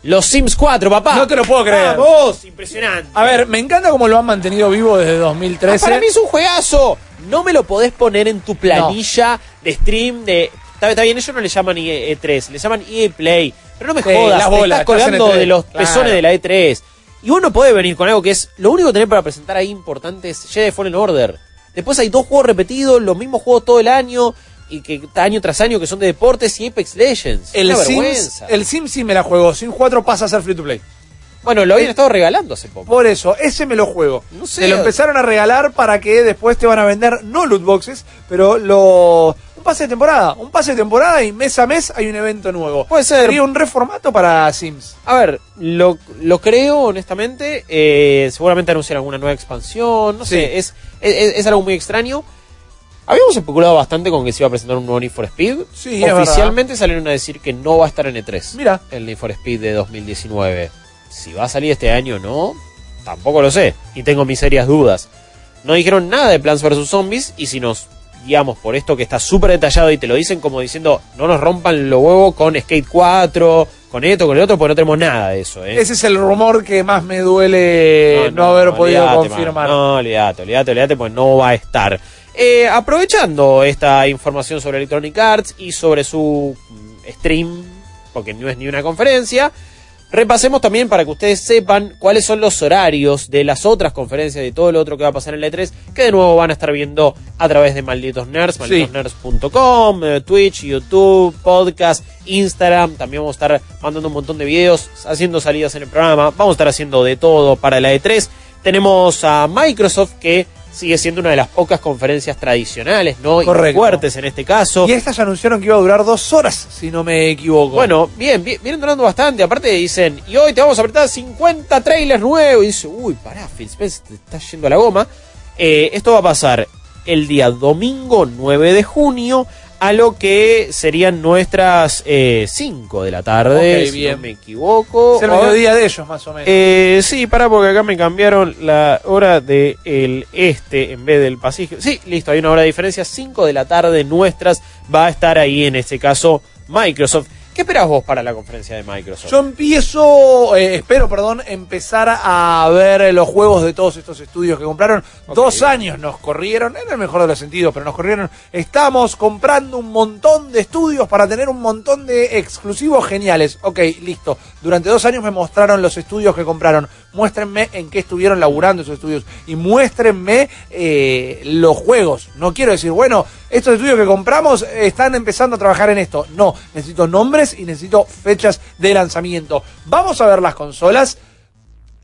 los Sims 4, papá. No te lo puedo creer. Vamos, impresionante. A ver, me encanta cómo lo han mantenido vivo desde 2013. Ah, para mí es un juegazo. No me lo podés poner en tu planilla de stream de. Está, está bien, ellos no le llaman E- E3, le llaman EA Play. Pero no me Sí, jodas, la bola, estás colgando E3, de los claro. pezones de la E3. Y uno puede venir con algo que es. Lo único que tener para presentar ahí importante es Jedi Fallen Order. Después hay dos juegos repetidos, los mismos juegos todo el año. Y que año tras año que son de deportes y Apex Legends. el Una Sims, vergüenza. el Sims sí me la juego. Sims 4 pasa a ser free to play. Bueno, lo habían estado regalando hace poco. Por eso, ese me lo juego. No sé. Te lo empezaron a regalar para que después te van a vender, no loot boxes, pero lo un pase de temporada. Un pase de temporada y mes a mes hay un evento nuevo. Puede ser. Sería un reformato para Sims. A ver, lo, lo creo honestamente. eh, seguramente anunciarán alguna nueva expansión. No Sí. sé, es, es, es algo muy extraño. Habíamos especulado bastante con que se iba a presentar un nuevo Need for Speed. Sí, es Oficialmente salieron a decir que no va a estar en E3. Mira. El Need for Speed de 2019. Si va a salir este año o no, tampoco lo sé. Y tengo mis serias dudas. No dijeron nada de Plants vs. Zombies. Y si nos guiamos por esto que está súper detallado y te lo dicen como diciendo, no nos rompan los huevos con Skate 4, con esto, con el otro, porque no tenemos nada de eso. ¿eh? Ese es el rumor que más me duele no, haber podido confirmar. man. No, olvídate, olvídate, olvídate, pues no va a estar. Eh, aprovechando esta información sobre Electronic Arts y sobre su mm, stream, porque no es ni una conferencia, repasemos también para que ustedes sepan cuáles son los horarios de las otras conferencias y todo lo otro que va a pasar en la E3, que de nuevo van a estar viendo a través de Malditos Nerds, malditosnerds.com, eh, Twitch, YouTube, podcast, Instagram. También vamos a estar mandando un montón de videos, haciendo salidas en el programa. Vamos a estar haciendo de todo para la E3. Tenemos a Microsoft que sigue siendo una de las pocas conferencias tradicionales, ¿no? Y Correcto. fuertes en este caso. Y estas anunciaron que iba a durar dos horas, si no me equivoco. Bueno, bien, bien, vienen durando bastante. Aparte dicen, y hoy te vamos a apretar 50 trailers nuevos. Y dice, uy, pará, Phil Spencer, te está yendo a la goma. Eh, esto va a pasar el día domingo 9 de junio a lo que serían nuestras 5 de la tarde, si bien. no me equivoco. es el mediodía de ellos, más o menos. eh, sí, pará, porque acá me cambiaron la hora del este en vez del Pacífico. Sí, listo, hay una hora de diferencia. 5 de la tarde nuestras va a estar ahí, en este caso, Microsoft. ¿Qué esperas vos para la conferencia de Microsoft? Yo empiezo, eh, espero, perdón, empezar a ver los juegos de todos estos estudios que compraron. Dos años nos corrieron, en el mejor de los sentidos, pero nos corrieron. Estamos comprando un montón de estudios para tener un montón de exclusivos geniales. Ok, listo. Durante dos años me mostraron los estudios que compraron. Muéstrenme en qué estuvieron laburando esos estudios y muéstrenme eh, los juegos. No quiero decir, bueno, estos estudios que compramos están empezando a trabajar en esto. No, necesito nombres y necesito fechas de lanzamiento. Vamos a ver las consolas.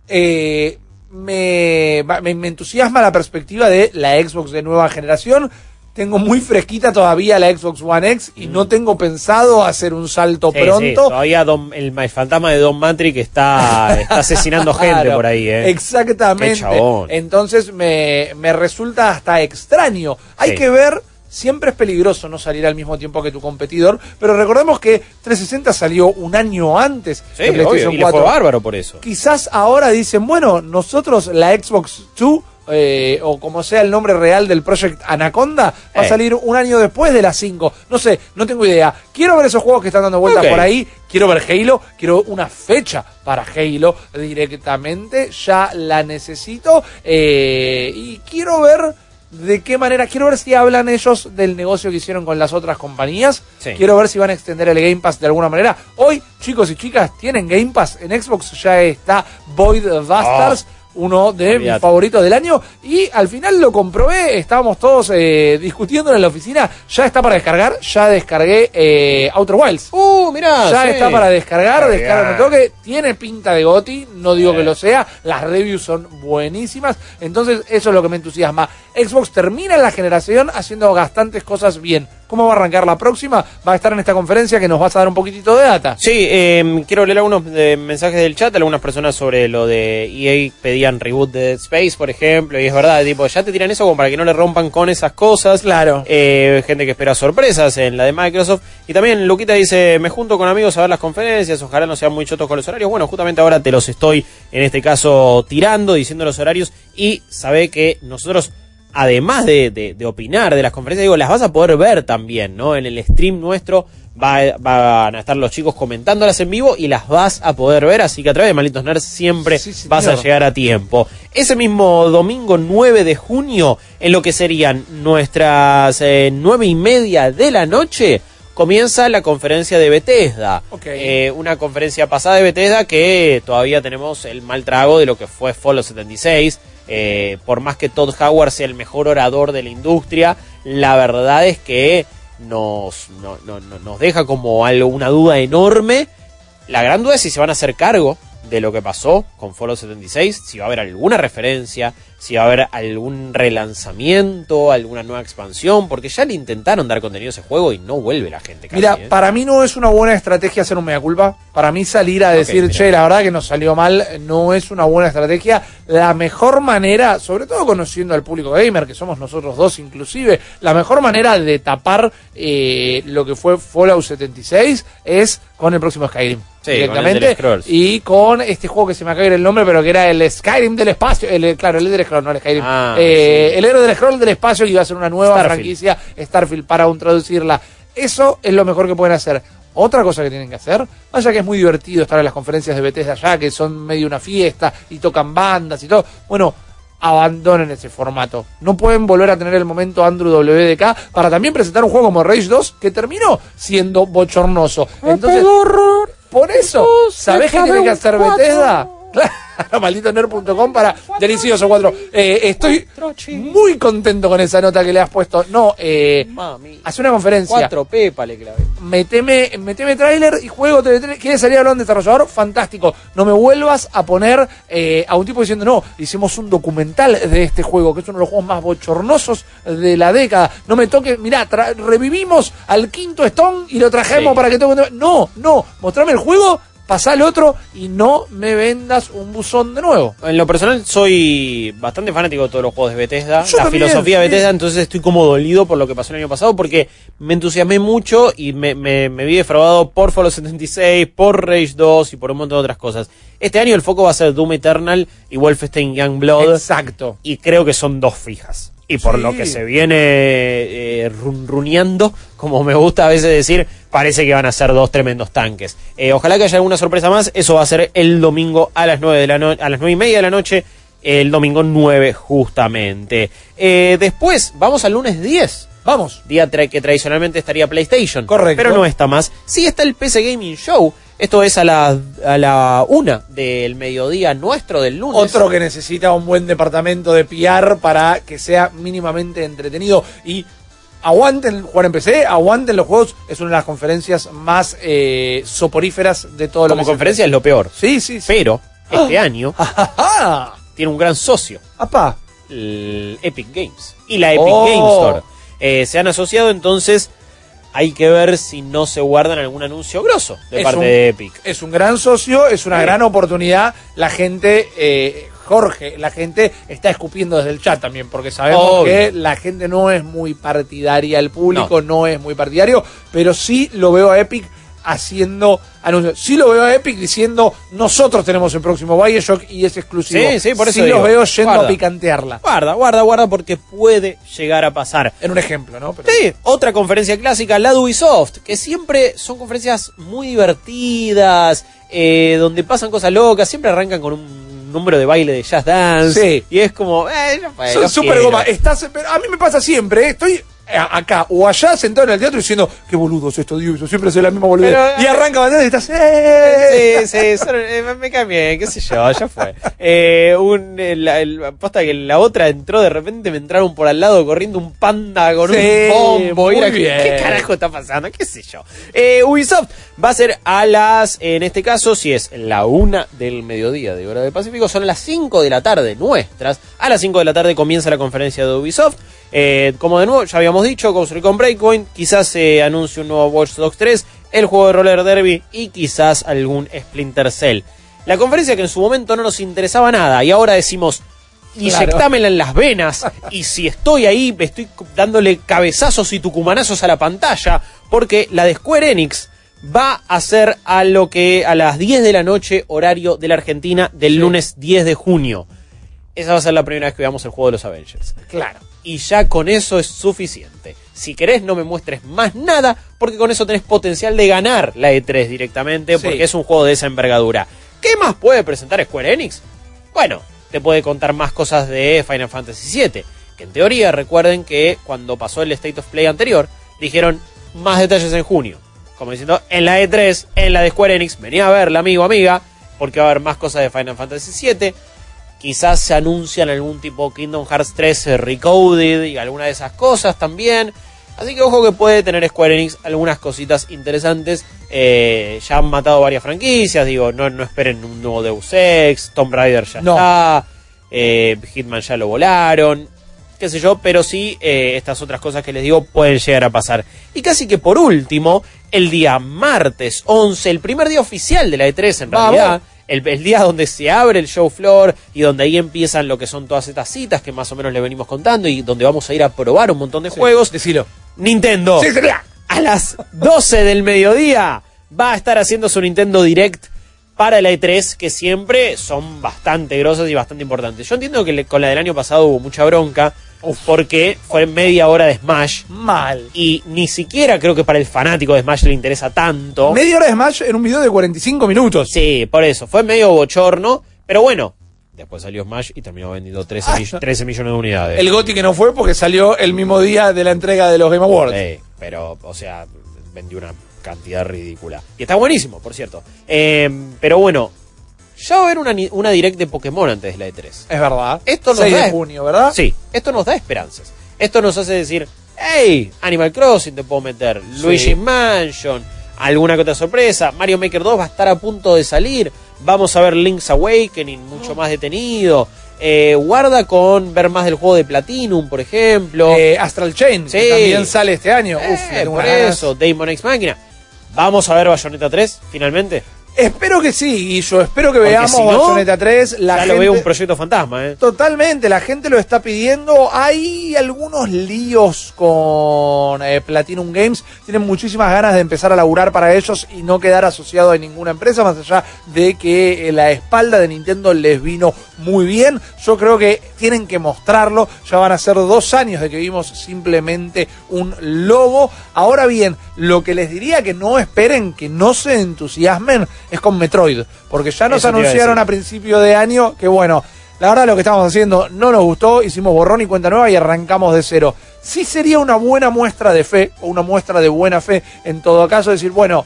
Eh, me, me entusiasma la perspectiva de la Xbox de nueva generación. Tengo muy fresquita todavía la Xbox One X y no tengo pensado hacer un salto Mm. Sí, pronto. todavía Don- el, el fantasma de Don Matrix está, [LAUGHS] está asesinando gente Claro, por ahí, ¿eh? Exactamente. Entonces me, me resulta hasta extraño. Hay Sí. que ver. Siempre es peligroso no salir al mismo tiempo que tu competidor, pero recordemos que 360 salió un año antes Sí, de obvio, y le fue 4. bárbaro por eso. Quizás ahora dicen, bueno, nosotros la Xbox 2, eh, o como sea el nombre real del Project Anaconda, va a Eh. salir un año después de la 5. No sé, no tengo idea. Quiero ver esos juegos que están dando vueltas por ahí. Quiero ver Halo. Quiero una fecha para Halo directamente. Ya la necesito. eh, y quiero ver de qué manera. Quiero ver si hablan ellos del negocio que hicieron con las otras compañías. Sí. Quiero ver si van a extender el Game Pass de alguna manera. Hoy, chicos y chicas, tienen Game Pass. En Xbox ya está Void Bastards. Uno de mis favoritos del año. Y al final lo comprobé. Estábamos todos eh, discutiendo en la oficina. Ya está para descargar. Ya descargué eh, Outer Wilds. Uh, mirá. Ya sí. está para descargar, descarga toque, tiene pinta de Goti, no digo que lo sea, las reviews son buenísimas, entonces eso es lo que me entusiasma. Xbox termina la generación haciendo bastantes cosas bien. ¿Cómo va a arrancar la próxima? Va a estar en esta conferencia que nos vas a dar un poquitito de data. Sí, eh, quiero leer algunos eh, mensajes del chat, algunas personas sobre lo de EA pedían reboot de Dead Space, por ejemplo, y es verdad, tipo, ya te tiran eso como para que no le rompan con esas cosas. Claro. Eh, gente que espera sorpresas en la de Microsoft. Y también Luquita dice, me junto con amigos a ver las conferencias, ojalá no sean muy chotos con los horarios. Bueno, justamente ahora te los estoy, en este caso, tirando, diciendo los horarios, y sabe que nosotros... Además de, de- de opinar de las conferencias, digo, las vas a poder ver también, ¿no? En el stream nuestro va- van a estar los chicos comentándolas en vivo y las vas a poder ver, así que a través de Malditos Nerds siempre vas a llegar a tiempo. Ese mismo domingo 9 de junio, en lo que serían nuestras eh, nueve y media de la noche, comienza la conferencia de Bethesda. Eh, una conferencia pasada de Bethesda que todavía tenemos el mal trago de lo que fue Fallout 76. Eh, por más que Todd Howard sea el mejor orador de la industria, la verdad es que nos, no- no- no- nos deja como algo, una duda enorme. La gran duda es si se van a hacer cargo de lo que pasó con Fallout 76, si va a haber alguna referencia, si va a haber algún relanzamiento, alguna nueva expansión, porque ya le intentaron dar contenido a ese juego y no vuelve la gente. casi, Mira, ¿eh? para mí no es una buena estrategia hacer un mea culpa. Para mí salir a decir, mira. che, la verdad que nos salió mal, no es una buena estrategia. La mejor manera, sobre todo conociendo al público gamer, que somos nosotros dos inclusive, la mejor manera de tapar eh, lo que fue Fallout 76 es con el próximo Skyrim. Sí, directamente y con este juego que se me acaba de ir el nombre pero que era el Skyrim del espacio el, claro el Elder Scrolls no el Skyrim Ah, Eh, sí. el héroe del Scroll del espacio que iba a ser una nueva Starfield. franquicia Starfield para un traducirla eso es lo mejor que pueden hacer. Otra cosa que tienen que hacer, vaya que es muy divertido estar en las conferencias de Bethesda allá, que son medio una fiesta y tocan bandas y todo. Bueno, abandonen ese formato. No pueden volver a tener el momento Andrew WDK para también presentar un juego como Rage 2 que terminó siendo bochornoso. Entonces, por eso, ¿sabés qué tiene que hacer Bethesda? Claro, [LAUGHS] malditoner.com para delicioso 4. Eh, estoy muy contento con esa nota que le has puesto. No, eh, Mami. hace una conferencia. 4P, pale clave. Meteme, meteme trailer y juego TV3. ¿Quieres salir a hablar de un desarrollador? Fantástico. No me vuelvas a poner eh, a un tipo diciendo, no, hicimos un documental de este juego, que es uno de los juegos más bochornosos de la década. No me toques, mirá, revivimos al quinto Stone y lo trajemos Sí. para que toque. No, no, mostrame el juego, pasá al otro y no me vendas un buzón de nuevo. En lo personal soy bastante fanático de todos los juegos de Bethesda, Yo la también, filosofía de sí. Bethesda, entonces estoy como dolido por lo que pasó el año pasado porque me entusiasmé mucho y me, me, me vi defraudado por Fallout 76, por Rage 2 y por un montón de otras cosas. Este año el foco va a ser Doom Eternal y Wolfenstein Youngblood Exacto. y creo que son dos fijas. Y por Sí. lo que se viene eh, run- runeando, como me gusta a veces decir, parece que van a ser dos tremendos tanques. Eh, ojalá que haya alguna sorpresa más. Eso va a ser el domingo a las nueve de la no- a las nueve y media de la noche. El domingo 9 justamente. Eh, después, vamos al lunes 10. Vamos. Día tra- que tradicionalmente estaría PlayStation. Correcto. Pero no está más. Sí está el PC Gaming Show. Esto es a la, a la una del mediodía nuestro del lunes. Otro que necesita un buen departamento de PR para que sea mínimamente entretenido y aguanten jugar en PC, aguanten los juegos. Es una de las conferencias más eh, soporíferas de todo lo Como que conferencia es lo peor. Sí, sí, sí. Pero este año [LAUGHS] ¡Ah! tiene un gran socio. ¡Apa! el Epic Games y la Epic Oh. Games Store. Eh, se han asociado, entonces hay que ver si no se guardan algún anuncio grosso de Es parte un- de Epic. Es un gran socio, es una Sí. gran oportunidad. La gente, eh, Jorge, la gente está escupiendo desde el chat también, porque sabemos Obvio. que la gente no es muy partidaria, el público no. es muy partidario, pero sí lo veo a Epic haciendo anuncios. Sí lo veo a Epic diciendo, nosotros tenemos el próximo Bioshock y es exclusivo. Sí, sí, por eso Sí digo, los veo yendo guarda. a picantearla. Guarda, guarda, guarda, porque puede llegar a pasar. En un ejemplo, ¿no? Pero- Sí, otra conferencia clásica, la de Ubisoft, que siempre son conferencias muy divertidas, eh, donde pasan cosas locas, siempre arrancan con un número de baile de jazz dance. Sí. Y es como, eh, fue, Son no súper quiero. goma. Estás, pero a mí me pasa siempre, ¿eh? estoy acá o allá sentado en el teatro diciendo, qué boludo es esto, Dios, siempre hace la misma boludez. Y eh, arranca bastante y estás, ¡eh! Sí, sí, eh, me- me cae bien, qué sé yo, ya fue. Eh, un, eh, la, el- posta que la otra entró, de repente me entraron por al lado corriendo un panda con Sí, un bombo. y muy era, ¿qué- bien. ¿Qué carajo está pasando? ¿Qué sé yo? Eh, Ubisoft va a ser a las, en este caso, si es la una del mediodía de hora del Pacífico, son las 5 de la tarde nuestras. A las 5 de la tarde comienza la conferencia de Ubisoft. Eh, como de nuevo, ya habíamos dicho, Ghost Recon Breakpoint, quizás se anuncie un nuevo Watch Dogs 3, el juego de Roller Derby y quizás algún Splinter Cell. La conferencia que en su momento no nos interesaba nada y ahora decimos, inyectámela en las venas y si estoy ahí me estoy dándole cabezazos y tucumanazos a la pantalla porque la de Square Enix va a ser a lo que a las 10 de la noche horario de la Argentina del lunes 10 de junio. Esa va a ser la primera vez que veamos el juego de los Avengers. Claro. Y ya con eso es suficiente. Si querés no me muestres más nada porque con eso tenés potencial de ganar la E3 directamente Sí. porque es un juego de esa envergadura. ¿Qué más puede presentar Square Enix? Bueno, te puede contar más cosas de Final Fantasy VII. Que en teoría recuerden que cuando pasó el State of Play anterior, dijeron más detalles en junio. Como diciendo, en la E3, en la de Square Enix, venía a verla, amigo, amiga, porque va a haber más cosas de Final Fantasy VII. Quizás se anuncian algún tipo Kingdom Hearts 3 Recoded y alguna de esas cosas también. Así que ojo que puede tener Square Enix algunas cositas interesantes. Eh, ya han matado varias franquicias, digo, no, no esperen un nuevo Deus Ex, Tomb Raider ya No. está, eh, Hitman ya lo volaron, qué sé yo, pero sí eh, estas otras cosas que les digo pueden llegar a pasar. Y casi que por último, el día martes 11, el primer día oficial de la E3 en realidad, el, el día donde se abre el show floor y donde ahí empiezan lo que son todas estas citas que más o menos le venimos contando y donde vamos a ir a probar un montón de juegos. Decilo. Nintendo. Sí. A las 12 del mediodía va a estar haciendo su Nintendo Direct para la E3, que siempre son bastante grosas y bastante importantes. Yo entiendo que con la del año pasado hubo mucha bronca, porque fue media hora de Smash. Mal. Y ni siquiera creo que para el fanático de Smash le interesa tanto. Media hora de Smash en un video de 45 minutos. Sí, por eso. Fue medio bochorno, pero bueno. Después salió Smash y terminó vendiendo 13, mill- 13 millones de unidades. El Goti que no fue porque salió el mismo día de la entrega de los Game Awards. Sí, pero, o sea, vendió una cantidad ridícula. Y está buenísimo, por cierto. Eh, pero bueno, ya va a haber una, una direct de Pokémon antes de la E3. Es verdad. Esto nos 6 da, de junio, ¿verdad? Sí, esto nos da esperanzas. Esto nos hace decir, hey, Animal Crossing te puedo meter, Luigi Mansion, alguna que otra sorpresa, Mario Maker 2 va a estar a punto de salir, vamos a ver Link's Awakening mucho más detenido. Eh, guarda con ver más del juego de Platinum, por ejemplo. Eh, Astral Chain, que Sí. también sale este año. Uf, Eh, tengo por ganas. eso, Damon X Máquina. Vamos a ver Bayonetta 3, finalmente. Espero que sí, Guillo. Espero que Porque veamos si no, Bayonetta 3. La ya gente... lo veo un proyecto fantasma, ¿eh? Totalmente, la gente lo está pidiendo. Hay algunos líos con eh, Platinum Games. Tienen muchísimas ganas de empezar a laburar para ellos y no quedar asociado a ninguna empresa, más allá de que eh, la espalda de Nintendo les vino muy bien. Yo creo que tienen que mostrarlo. Ya van a ser dos años de que vimos simplemente un logo. Ahora bien, lo que les diría que no esperen, que no se entusiasmen, es con Metroid. Porque ya nos Eso a anunciaron a principio de año que bueno, la verdad lo que estábamos haciendo no nos gustó, hicimos borrón y cuenta nueva y arrancamos de cero. Sí sería una buena muestra de fe, o una muestra de buena fe en todo caso, decir, bueno,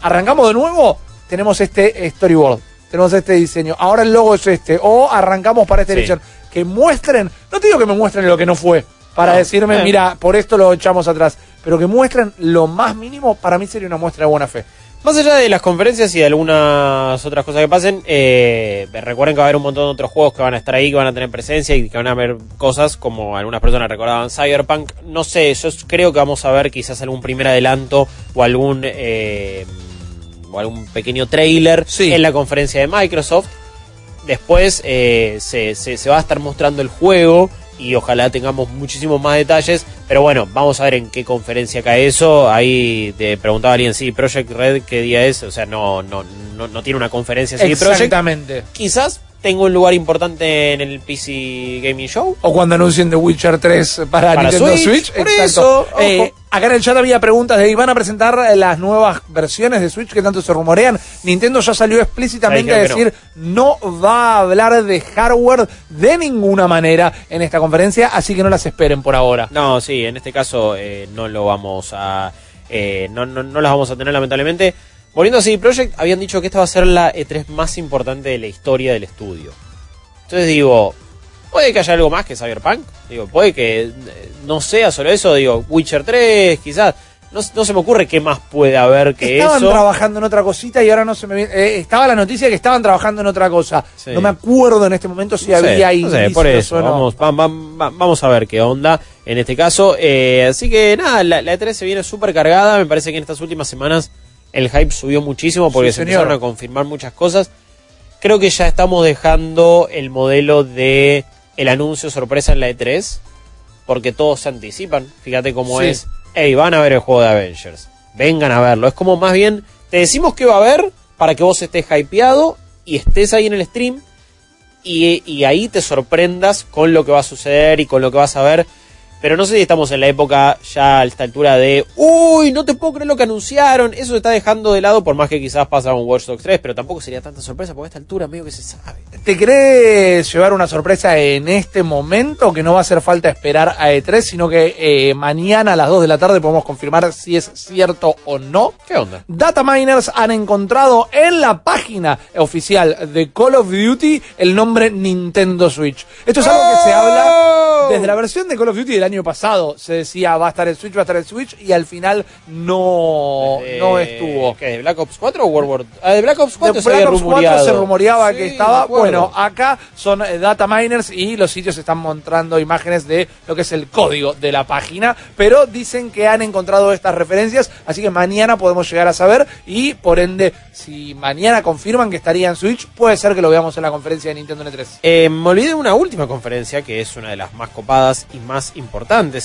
arrancamos de nuevo, tenemos este storyboard, tenemos este diseño, ahora el logo es este, o arrancamos para esta Sí. edición. Que muestren, no te digo que me muestren lo que no fue, para No, decirme, eh. mira, por esto lo echamos atrás, pero que muestren lo más mínimo, para mí sería una muestra de buena fe. Más allá de las conferencias y de algunas otras cosas que pasen, eh, recuerden que va a haber un montón de otros juegos que van a estar ahí, que van a tener presencia y que van a haber cosas como algunas personas recordaban Cyberpunk. No sé, yo creo que vamos a ver quizás algún primer adelanto o algún eh, o algún pequeño trailer en la conferencia de Microsoft. Después eh, se, se- se va a estar mostrando el juego y ojalá tengamos muchísimos más detalles. Pero bueno, vamos a ver en qué conferencia cae eso. Ahí te preguntaba alguien, sí, Project Red, ¿qué día es? O sea, no, no, no, no tiene una conferencia de Project. Exactamente. Quizás tenga un lugar importante en el PC Gaming Show. O cuando anuncien The Witcher 3 para, Para Nintendo Switch, Switch. por exacto. eso, Eh, acá en el chat había preguntas de ¿van a presentar eh, las nuevas versiones de Switch que tanto se rumorean? Nintendo ya salió explícitamente a decir no. va a hablar de hardware de ninguna manera en esta conferencia, así que no las esperen por ahora. No, sí, en este caso eh, no lo vamos a. eh, no, no, no las vamos a tener, lamentablemente. Volviendo a CD Projekt, habían dicho que esta va a ser la E3 más importante de la historia del estudio. Entonces digo, puede que haya algo más que Cyberpunk. Digo, puede que eh, no sea solo eso. Digo, Witcher 3, quizás. No, no se me ocurre qué más puede haber que Estaban eso. trabajando en otra cosita y ahora no se me viene. eh, estaba la noticia que estaban trabajando en otra cosa. Sí. No me acuerdo en este momento si No sé, había no sé, indicios por eso, vamos a ver qué onda en este caso. Eh, así que nada, la, la E3 se viene súper cargada. Me parece que en estas últimas semanas el hype subió muchísimo porque Sí, se señor. empezaron a confirmar muchas cosas. Creo que ya estamos dejando el modelo de el anuncio sorpresa en la E3 porque todos se anticipan. Fíjate cómo Sí. es. Hey, van a ver el juego de Avengers. Vengan a verlo. Es como más bien, te decimos que va a haber para que vos estés hypeado y estés ahí en el stream y, y ahí te sorprendas con lo que va a suceder y con lo que vas a ver. Pero no sé si estamos en la época ya a esta altura de, uy, no te puedo creer lo que anunciaron. Eso se está dejando de lado, por más que quizás pasa un Watch Dogs 3, pero tampoco sería tanta sorpresa porque a esta altura medio que se sabe. ¿Te crees llevar una sorpresa en este momento? Que no va a hacer falta esperar a E3, sino que eh, mañana a las 2 de la tarde podemos confirmar si es cierto o no. ¿Qué onda? Data miners han encontrado en la página oficial de Call of Duty el nombre Nintendo Switch. Esto es algo que se habla desde la versión de Call of Duty del año pasado. Se decía va a estar el Switch, va a estar el Switch y al final no, no estuvo. ¿Qué? ¿De Black Ops 4 o World War Ah, de Black Ops 4 De se Black Ops 4 rumoreado. se rumoreaba Sí, que estaba. Bueno, acá son eh, data miners y los sitios están mostrando imágenes de lo que es el código de la página, pero dicen que han encontrado estas referencias, así que mañana podemos llegar a saber y por ende, si mañana confirman que estaría en Switch, puede ser que lo veamos en la conferencia de Nintendo N3. Eh, me olvidé de una última conferencia que es una de las más copadas y más importantes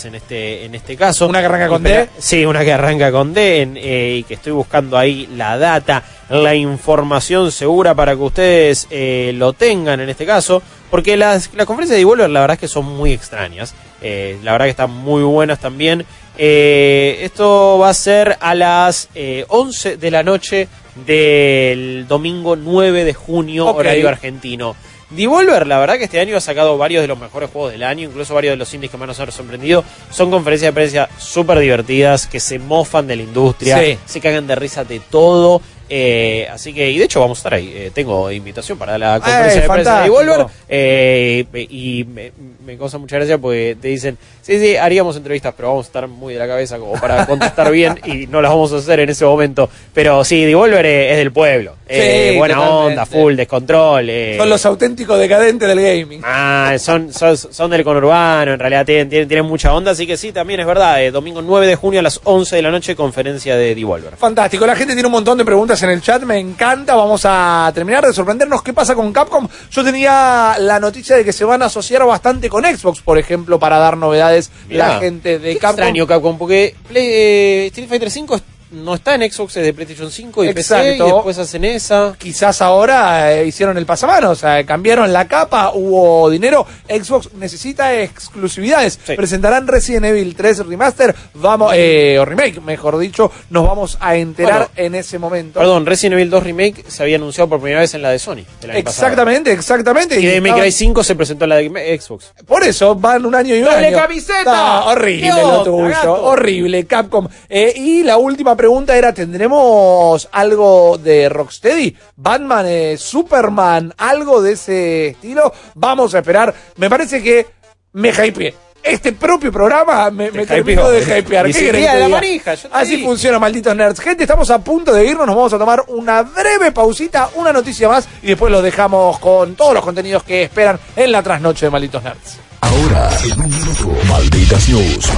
en este en este caso. Una que arranca con D. Sí, una que arranca con D en, eh, y que estoy buscando ahí la data, la información segura para que ustedes eh, lo tengan en este caso, porque las, las conferencias de Devolver la verdad es que son muy extrañas, eh, la verdad que están muy buenas también. Eh, esto va a ser a las eh, 11 de la noche del domingo 9 de junio, horario argentino. Devolver, la verdad que este año ha sacado varios de los mejores juegos del año, incluso varios de los indies que más nos han sorprendido. Son conferencias de prensa súper divertidas, que se mofan de la industria, Sí. se cagan de risa de todo. Eh, así que, y de hecho vamos a estar ahí. eh, tengo invitación para la conferencia de prensa de eh, y me, me causa mucha gracia porque te dicen, sí, sí, haríamos entrevistas, pero vamos a estar muy de la cabeza como para [LAUGHS] contestar bien y no las vamos a hacer en ese momento. Pero sí, Devolver es, es del pueblo. Eh, Sí, buena totalmente. onda, full, descontrol. eh, Son los auténticos decadentes del gaming. Ah, son, son, son del conurbano, en realidad tienen, tienen, tienen mucha onda, así que sí, también es verdad. eh, domingo 9 de junio a las 11 de la noche, conferencia de Devolver. Fantástico, la gente tiene un montón de preguntas en el chat, me encanta, vamos a terminar de sorprendernos qué pasa con Capcom. Yo tenía la noticia de que se van a asociar bastante con Xbox, por ejemplo, para dar novedades Mirá, la gente de Qué Capcom. extraño Capcom, porque Play- eh, Street Fighter 5 no está en Xbox, es de PlayStation 5 y PC, y Exacto. después hacen esa. Quizás ahora eh, hicieron el pasamanos, o sea, cambiaron la capa, hubo dinero. Xbox necesita exclusividades. Presentarán Resident Evil 3 Remaster, vamos, eh, o remake, mejor dicho, nos vamos a enterar Bueno, en ese momento. Perdón, Resident Evil 2 Remake se había anunciado por primera vez en la de Sony. Exactamente, exactamente. Y de May estaba- Cry 5 se presentó en la de Xbox. Por eso van un año y un ¡Doble año. camiseta! No, horrible ¿Qué lo tuyo. Horrible, Capcom. Eh, y la última pregunta era: ¿tendremos algo de Rocksteady? Batman, eh, Superman, algo de ese estilo. Vamos a esperar. Me parece que me hypeé. este propio programa me, me terminó de hypear. Y ¿Qué querés que la manija, Así digo. funciona, malditos nerds. Gente, estamos a punto de irnos. Nos vamos a tomar una breve pausita, una noticia más y después los dejamos con todos los contenidos que esperan en la trasnoche de malditos nerds. Ahora, en un minuto, Malditas News,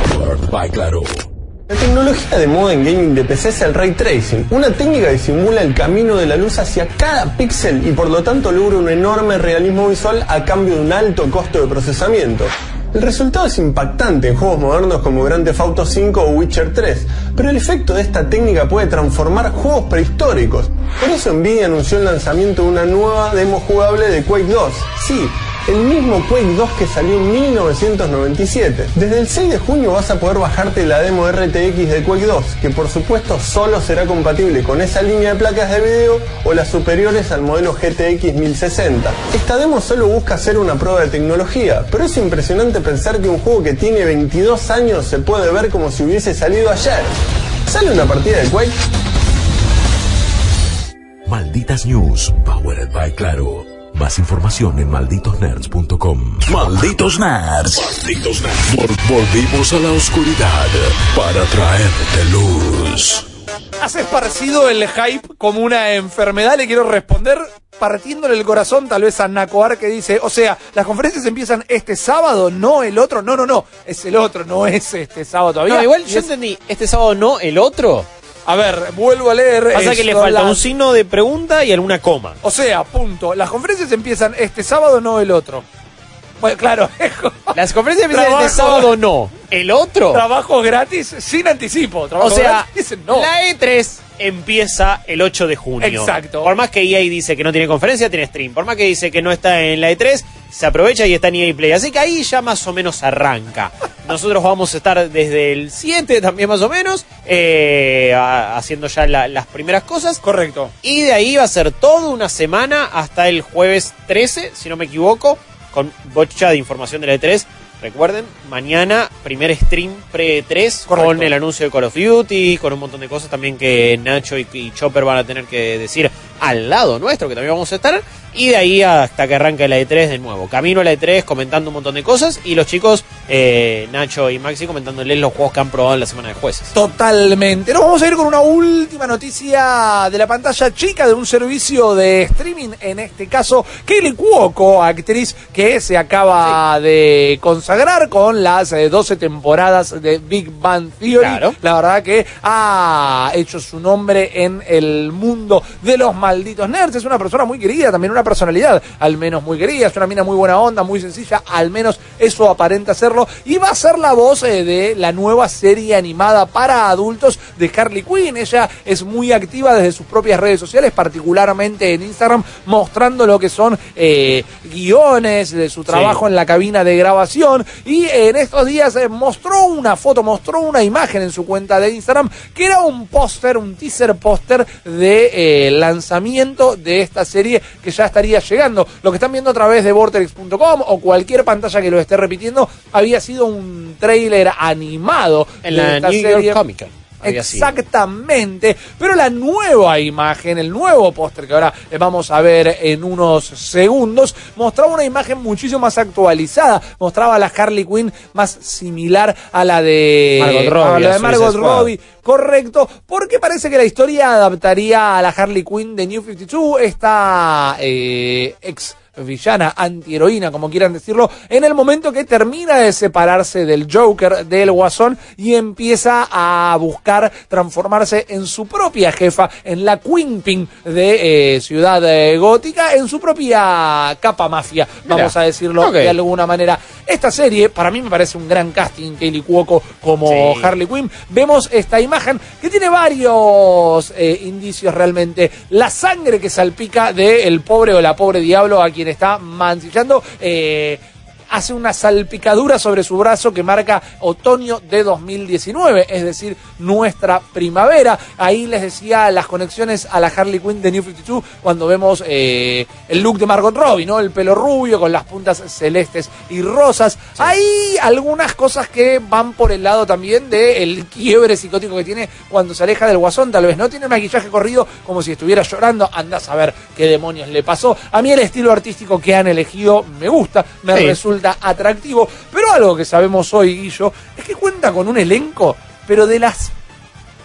by Claro. La tecnología de moda en gaming de PC es el ray tracing, una técnica que simula el camino de la luz hacia cada píxel y por lo tanto logra un enorme realismo visual a cambio de un alto costo de procesamiento. El resultado es impactante en juegos modernos como Grand Theft Auto 5 o Witcher 3, pero el efecto de esta técnica puede transformar juegos prehistóricos. Por eso Nvidia anunció el lanzamiento de una nueva demo jugable de Quake 2. Sí, el mismo Quake 2 que salió en 1997. Desde el 6 de junio vas a poder bajarte la demo RTX de Quake 2, que por supuesto solo será compatible con esa línea de placas de video o las superiores al modelo GTX 1060. Esta demo solo busca hacer una prueba de tecnología, pero es impresionante pensar que un juego que tiene 22 años se puede ver como si hubiese salido ayer. ¿Sale una partida de Quake? Malditas News, powered by Claro. Más información en malditosnerds.com. Malditos Nerds. Malditos Nerds. Vol- volvimos a la oscuridad para traerte luz. Has esparcido el hype como una enfermedad. Le quiero responder partiéndole el corazón tal vez a Nacoar que dice, o sea, las conferencias empiezan este sábado, no el otro. No, no, no, es el otro, no es este sábado todavía. No, igual Y yo es- entendí, este sábado no, el otro. A ver, vuelvo a leer. Pasa que le falta un signo de pregunta y alguna coma. O sea, punto. Las conferencias empiezan este sábado, no el otro. Bueno, claro. [LAUGHS] Las conferencias este sábado no. ¿El otro? Trabajo gratis sin anticipo. O Trabajo sea, gratis, no. la E3 empieza el 8 de junio. Exacto. Por más que EA dice que no tiene conferencia, tiene stream. Por más que dice que no está en la E3, se aprovecha y está en EA Play. Así que ahí ya más o menos arranca. [LAUGHS] Nosotros vamos a estar desde el 7 también más o menos, eh, a- haciendo ya la- las primeras cosas. Correcto. Y de ahí va a ser toda una semana hasta el jueves 13, si no me equivoco, con bocha de información de la E3. Recuerden, mañana primer stream pre-3 Correcto. con el anuncio de Call of Duty, con un montón de cosas también que Nacho y, y Chopper van a tener que decir al lado nuestro, que también vamos a estar. Y de ahí hasta que arranque la E3 de nuevo. Camino a la E3 comentando un montón de cosas y los chicos, eh, Nacho y Maxi, comentándoles los juegos que han probado en la semana de jueces. Totalmente. Nos vamos a ir con una última noticia de la pantalla chica de un servicio de streaming, en este caso, Kelly Cuoco, actriz que se acaba de consagrar con las eh, 12 temporadas de Big Bang Theory. Claro. La verdad que ha hecho su nombre en el mundo de los malditos nerds. Es una persona muy querida, también una personalidad, al menos muy querida. Es una mina muy buena onda, muy sencilla, al menos eso aparenta serlo. Y va a ser la voz eh, de la nueva serie animada para adultos de Harley Quinn. Ella es muy activa desde sus propias redes sociales, particularmente en Instagram, mostrando lo que son eh, guiones de su trabajo en la cabina de grabación. Y en estos días eh, mostró una foto, mostró una imagen en su cuenta de Instagram que era un póster, un teaser póster de lanzamiento de esta serie que ya estaría llegando. Lo que están viendo a través de vortex.com o cualquier pantalla que lo esté repitiendo había sido un tráiler animado En de la esta New serie. York Comic Con. Exactamente, pero la nueva imagen, el nuevo póster que ahora vamos a ver en unos segundos, mostraba una imagen muchísimo más actualizada, mostraba a la Harley Quinn más similar a la de Margot Robbie, a la de Margot. Robbie, correcto, porque parece que la historia adaptaría a la Harley Quinn de New 52, esta eh, ex villana, antiheroína, como quieran decirlo, en el momento que termina de separarse del Joker, del Guasón, y empieza a buscar transformarse en su propia jefa, en la Queenpin de eh, Ciudad eh, Gótica, en su propia capa mafia, vamos a decirlo de alguna manera. Esta serie, para mí me parece un gran casting, Kaylee Cuoco como Sí. Harley Quinn. Vemos esta imagen que tiene varios eh, indicios realmente. La sangre que salpica del pobre o la pobre diablo a quien está mancillando. eh, hace una salpicadura sobre su brazo que marca otoño de 2019, es decir, nuestra primavera. Ahí les decía las conexiones a la Harley Quinn de New 52 cuando vemos eh, el look de Margot Robbie, ¿no? El pelo rubio con las puntas celestes y rosas. Hay algunas cosas que van por el lado también del quiebre psicótico que tiene cuando se aleja del guasón, tal vez no tiene maquillaje corrido como si estuviera llorando, anda a saber qué demonios le pasó. A mí el estilo artístico que han elegido me gusta, me Sí. resulta resulta atractivo. Pero algo que sabemos hoy, Guillo, es que cuenta con un elenco, pero de las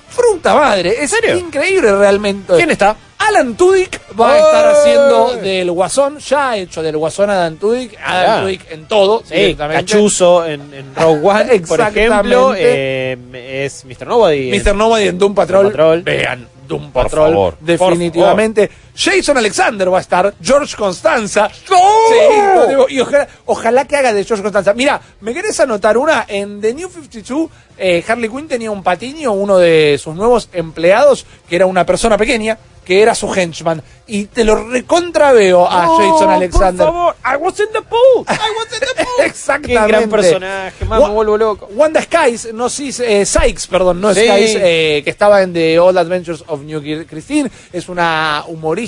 fruta madre. Es increíble realmente. ¿Quién está? Alan Tudyk va a estar haciendo del Guasón, ya ha hecho del Guasón Alan Tudyk, Alan Ah. Tudyk en todo, Sí. Cachuzo en, en Rogue One, por ejemplo, eh, es Mr. Nobody. en- Mr. Nobody en Doom Patrol. Patrol. Vean, Doom Por Patrol. favor, definitivamente. Jason Alexander va a estar. George Constanza. Sí, lo digo, y ojalá, ojalá que haga de George Constanza. Mira, ¿me querés anotar una? En The New 52, eh, Harley Quinn tenía un patiño, uno de sus nuevos empleados, que era una persona pequeña, que era su henchman. Y te lo recontraveo a No, Jason Alexander. Por favor, I was in the pool. I was in the [LAUGHS] pool. Exactamente. Qué gran personaje, más me vuelvo loco. Wanda Skies, no sí, eh, Sykes, perdón, no Sí. Skies, eh, que estaba en The Old Adventures of New Christine, es una humorista,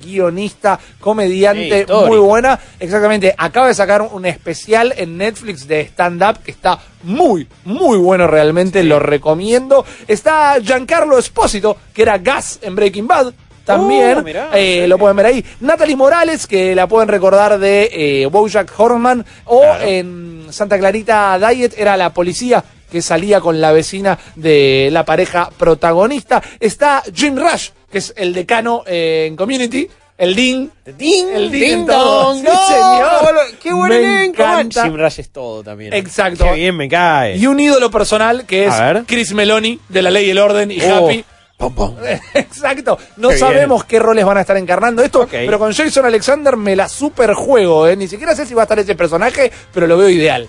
guionista, comediante Sí, muy buena. Exactamente, acaba de sacar un especial en Netflix de stand-up que está muy, muy bueno realmente, lo recomiendo. Está Giancarlo Espósito, que era Gas en Breaking Bad. También Oh, mirá, eh, sí. lo pueden ver ahí. Natalie Morales, que la pueden recordar de eh, Bojack Horseman. O en Santa Clarita Diet era la policía que salía con la vecina de la pareja protagonista. Está Jim Rush, que es el decano eh, en Community. El Dean. Ding, el Dean ding todo. dong, Sí, no, señor. qué buen Me encanta. Jim Rush es todo también. Exacto. Qué bien me cae. Y un ídolo personal que es. Chris Meloni de La Ley y el Orden y Oh. Happy. [LAUGHS] Exacto. No Qué bien. sabemos qué roles van a estar encarnando esto, pero con Jason Alexander me la super juego, ¿eh? Ni siquiera sé si va a estar ese personaje, pero lo veo ideal.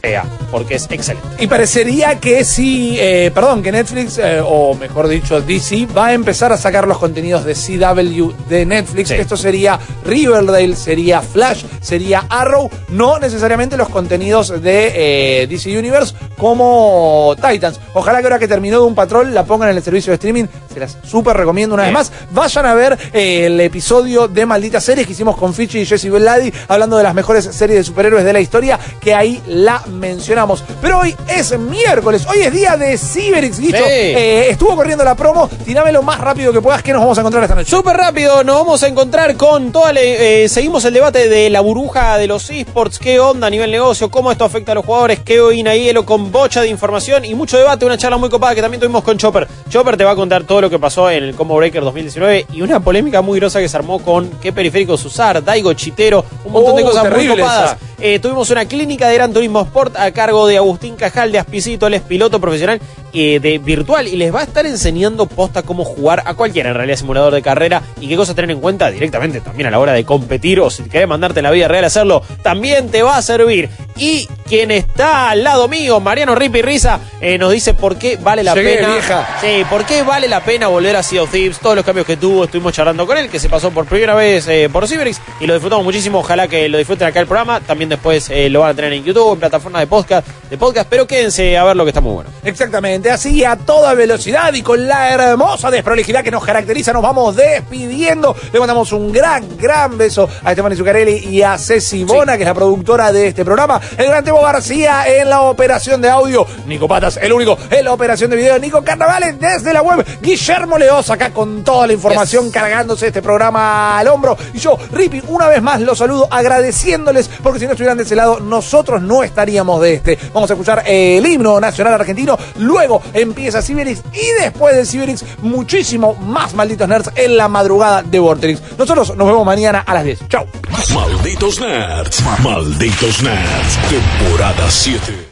Porque es excelente. Y parecería que sí, eh, perdón, que Netflix, eh, o mejor dicho, DC, va a empezar a sacar los contenidos de CW de Netflix. Sí. Esto sería Riverdale, sería Flash, sería Arrow, no necesariamente los contenidos de eh, DC Universe como Titans. Ojalá que ahora que terminó de un patrol la pongan en el servicio de streaming. Se las súper recomiendo una vez más. Vayan a ver eh, el episodio de Malditas Series que hicimos con Fichi y Jesse Beladi hablando de las mejores series de superhéroes de la historia, que ahí la mencionamos. Pero hoy es miércoles, hoy es día de Cyberix, Guicho. Sí. Eh, estuvo corriendo la promo, tirame lo más rápido que puedas que nos vamos a encontrar esta noche. Súper rápido, nos vamos a encontrar con toda la, eh, seguimos el debate de la burbuja de los esports, qué onda a nivel negocio, cómo esto afecta a los jugadores, qué hoy hielo con bocha de información y mucho debate, una charla muy copada que también tuvimos con Chopper. Chopper te va a contar todo lo que pasó en el Combo Breaker 2019 y una polémica muy grosa que se armó con qué periféricos usar, Daigo Chitero, un montón de Oh, cosas muy copadas. Eh, tuvimos una clínica de Gran Turismo Sport a cargo de Agustín Cajal de Aspicito, él es piloto profesional eh, de virtual y les va a estar enseñando posta cómo jugar a cualquiera en realidad simulador de carrera y qué cosas tener en cuenta directamente también a la hora de competir o si querés mandarte en la vida real a hacerlo, también te va a servir. Y quien está al lado mío, Mariano Ripi Risa, eh, nos dice por qué vale la Llegué, pena. vieja. Sí, por qué vale la pena volver a Sea of Thieves, todos los cambios que tuvo, estuvimos charlando con él, que se pasó por primera vez eh, por Cyberix y lo disfrutamos muchísimo. Ojalá que lo disfruten acá el programa. También después eh, lo van a tener en YouTube, en plataformas de podcast, de podcast, pero quédense a ver lo que está muy bueno. Exactamente, así a toda velocidad y con la hermosa desprolijidad que nos caracteriza, nos vamos despidiendo. Le mandamos un gran, gran beso a Estefany Zuccarelli y a Ceci Bona, que es la productora de este programa. El gran Tebo García en la operación de audio. Nico Patas, el único en la operación de video. Nico Carnavales desde la web. Guillermo Leoz acá con toda la información cargándose este programa al hombro. Y yo, Ripi, una vez más los saludo agradeciéndoles porque si no estuvieran de ese lado, nosotros no estaríamos de este. Vamos a escuchar el himno nacional argentino. Luego empieza Ciberix y después de Ciberix, muchísimo más malditos nerds en la madrugada de Vorterix. Nosotros nos vemos mañana a las 10. Chau. Malditos Nerds. Malditos Nerds. Temporada 7.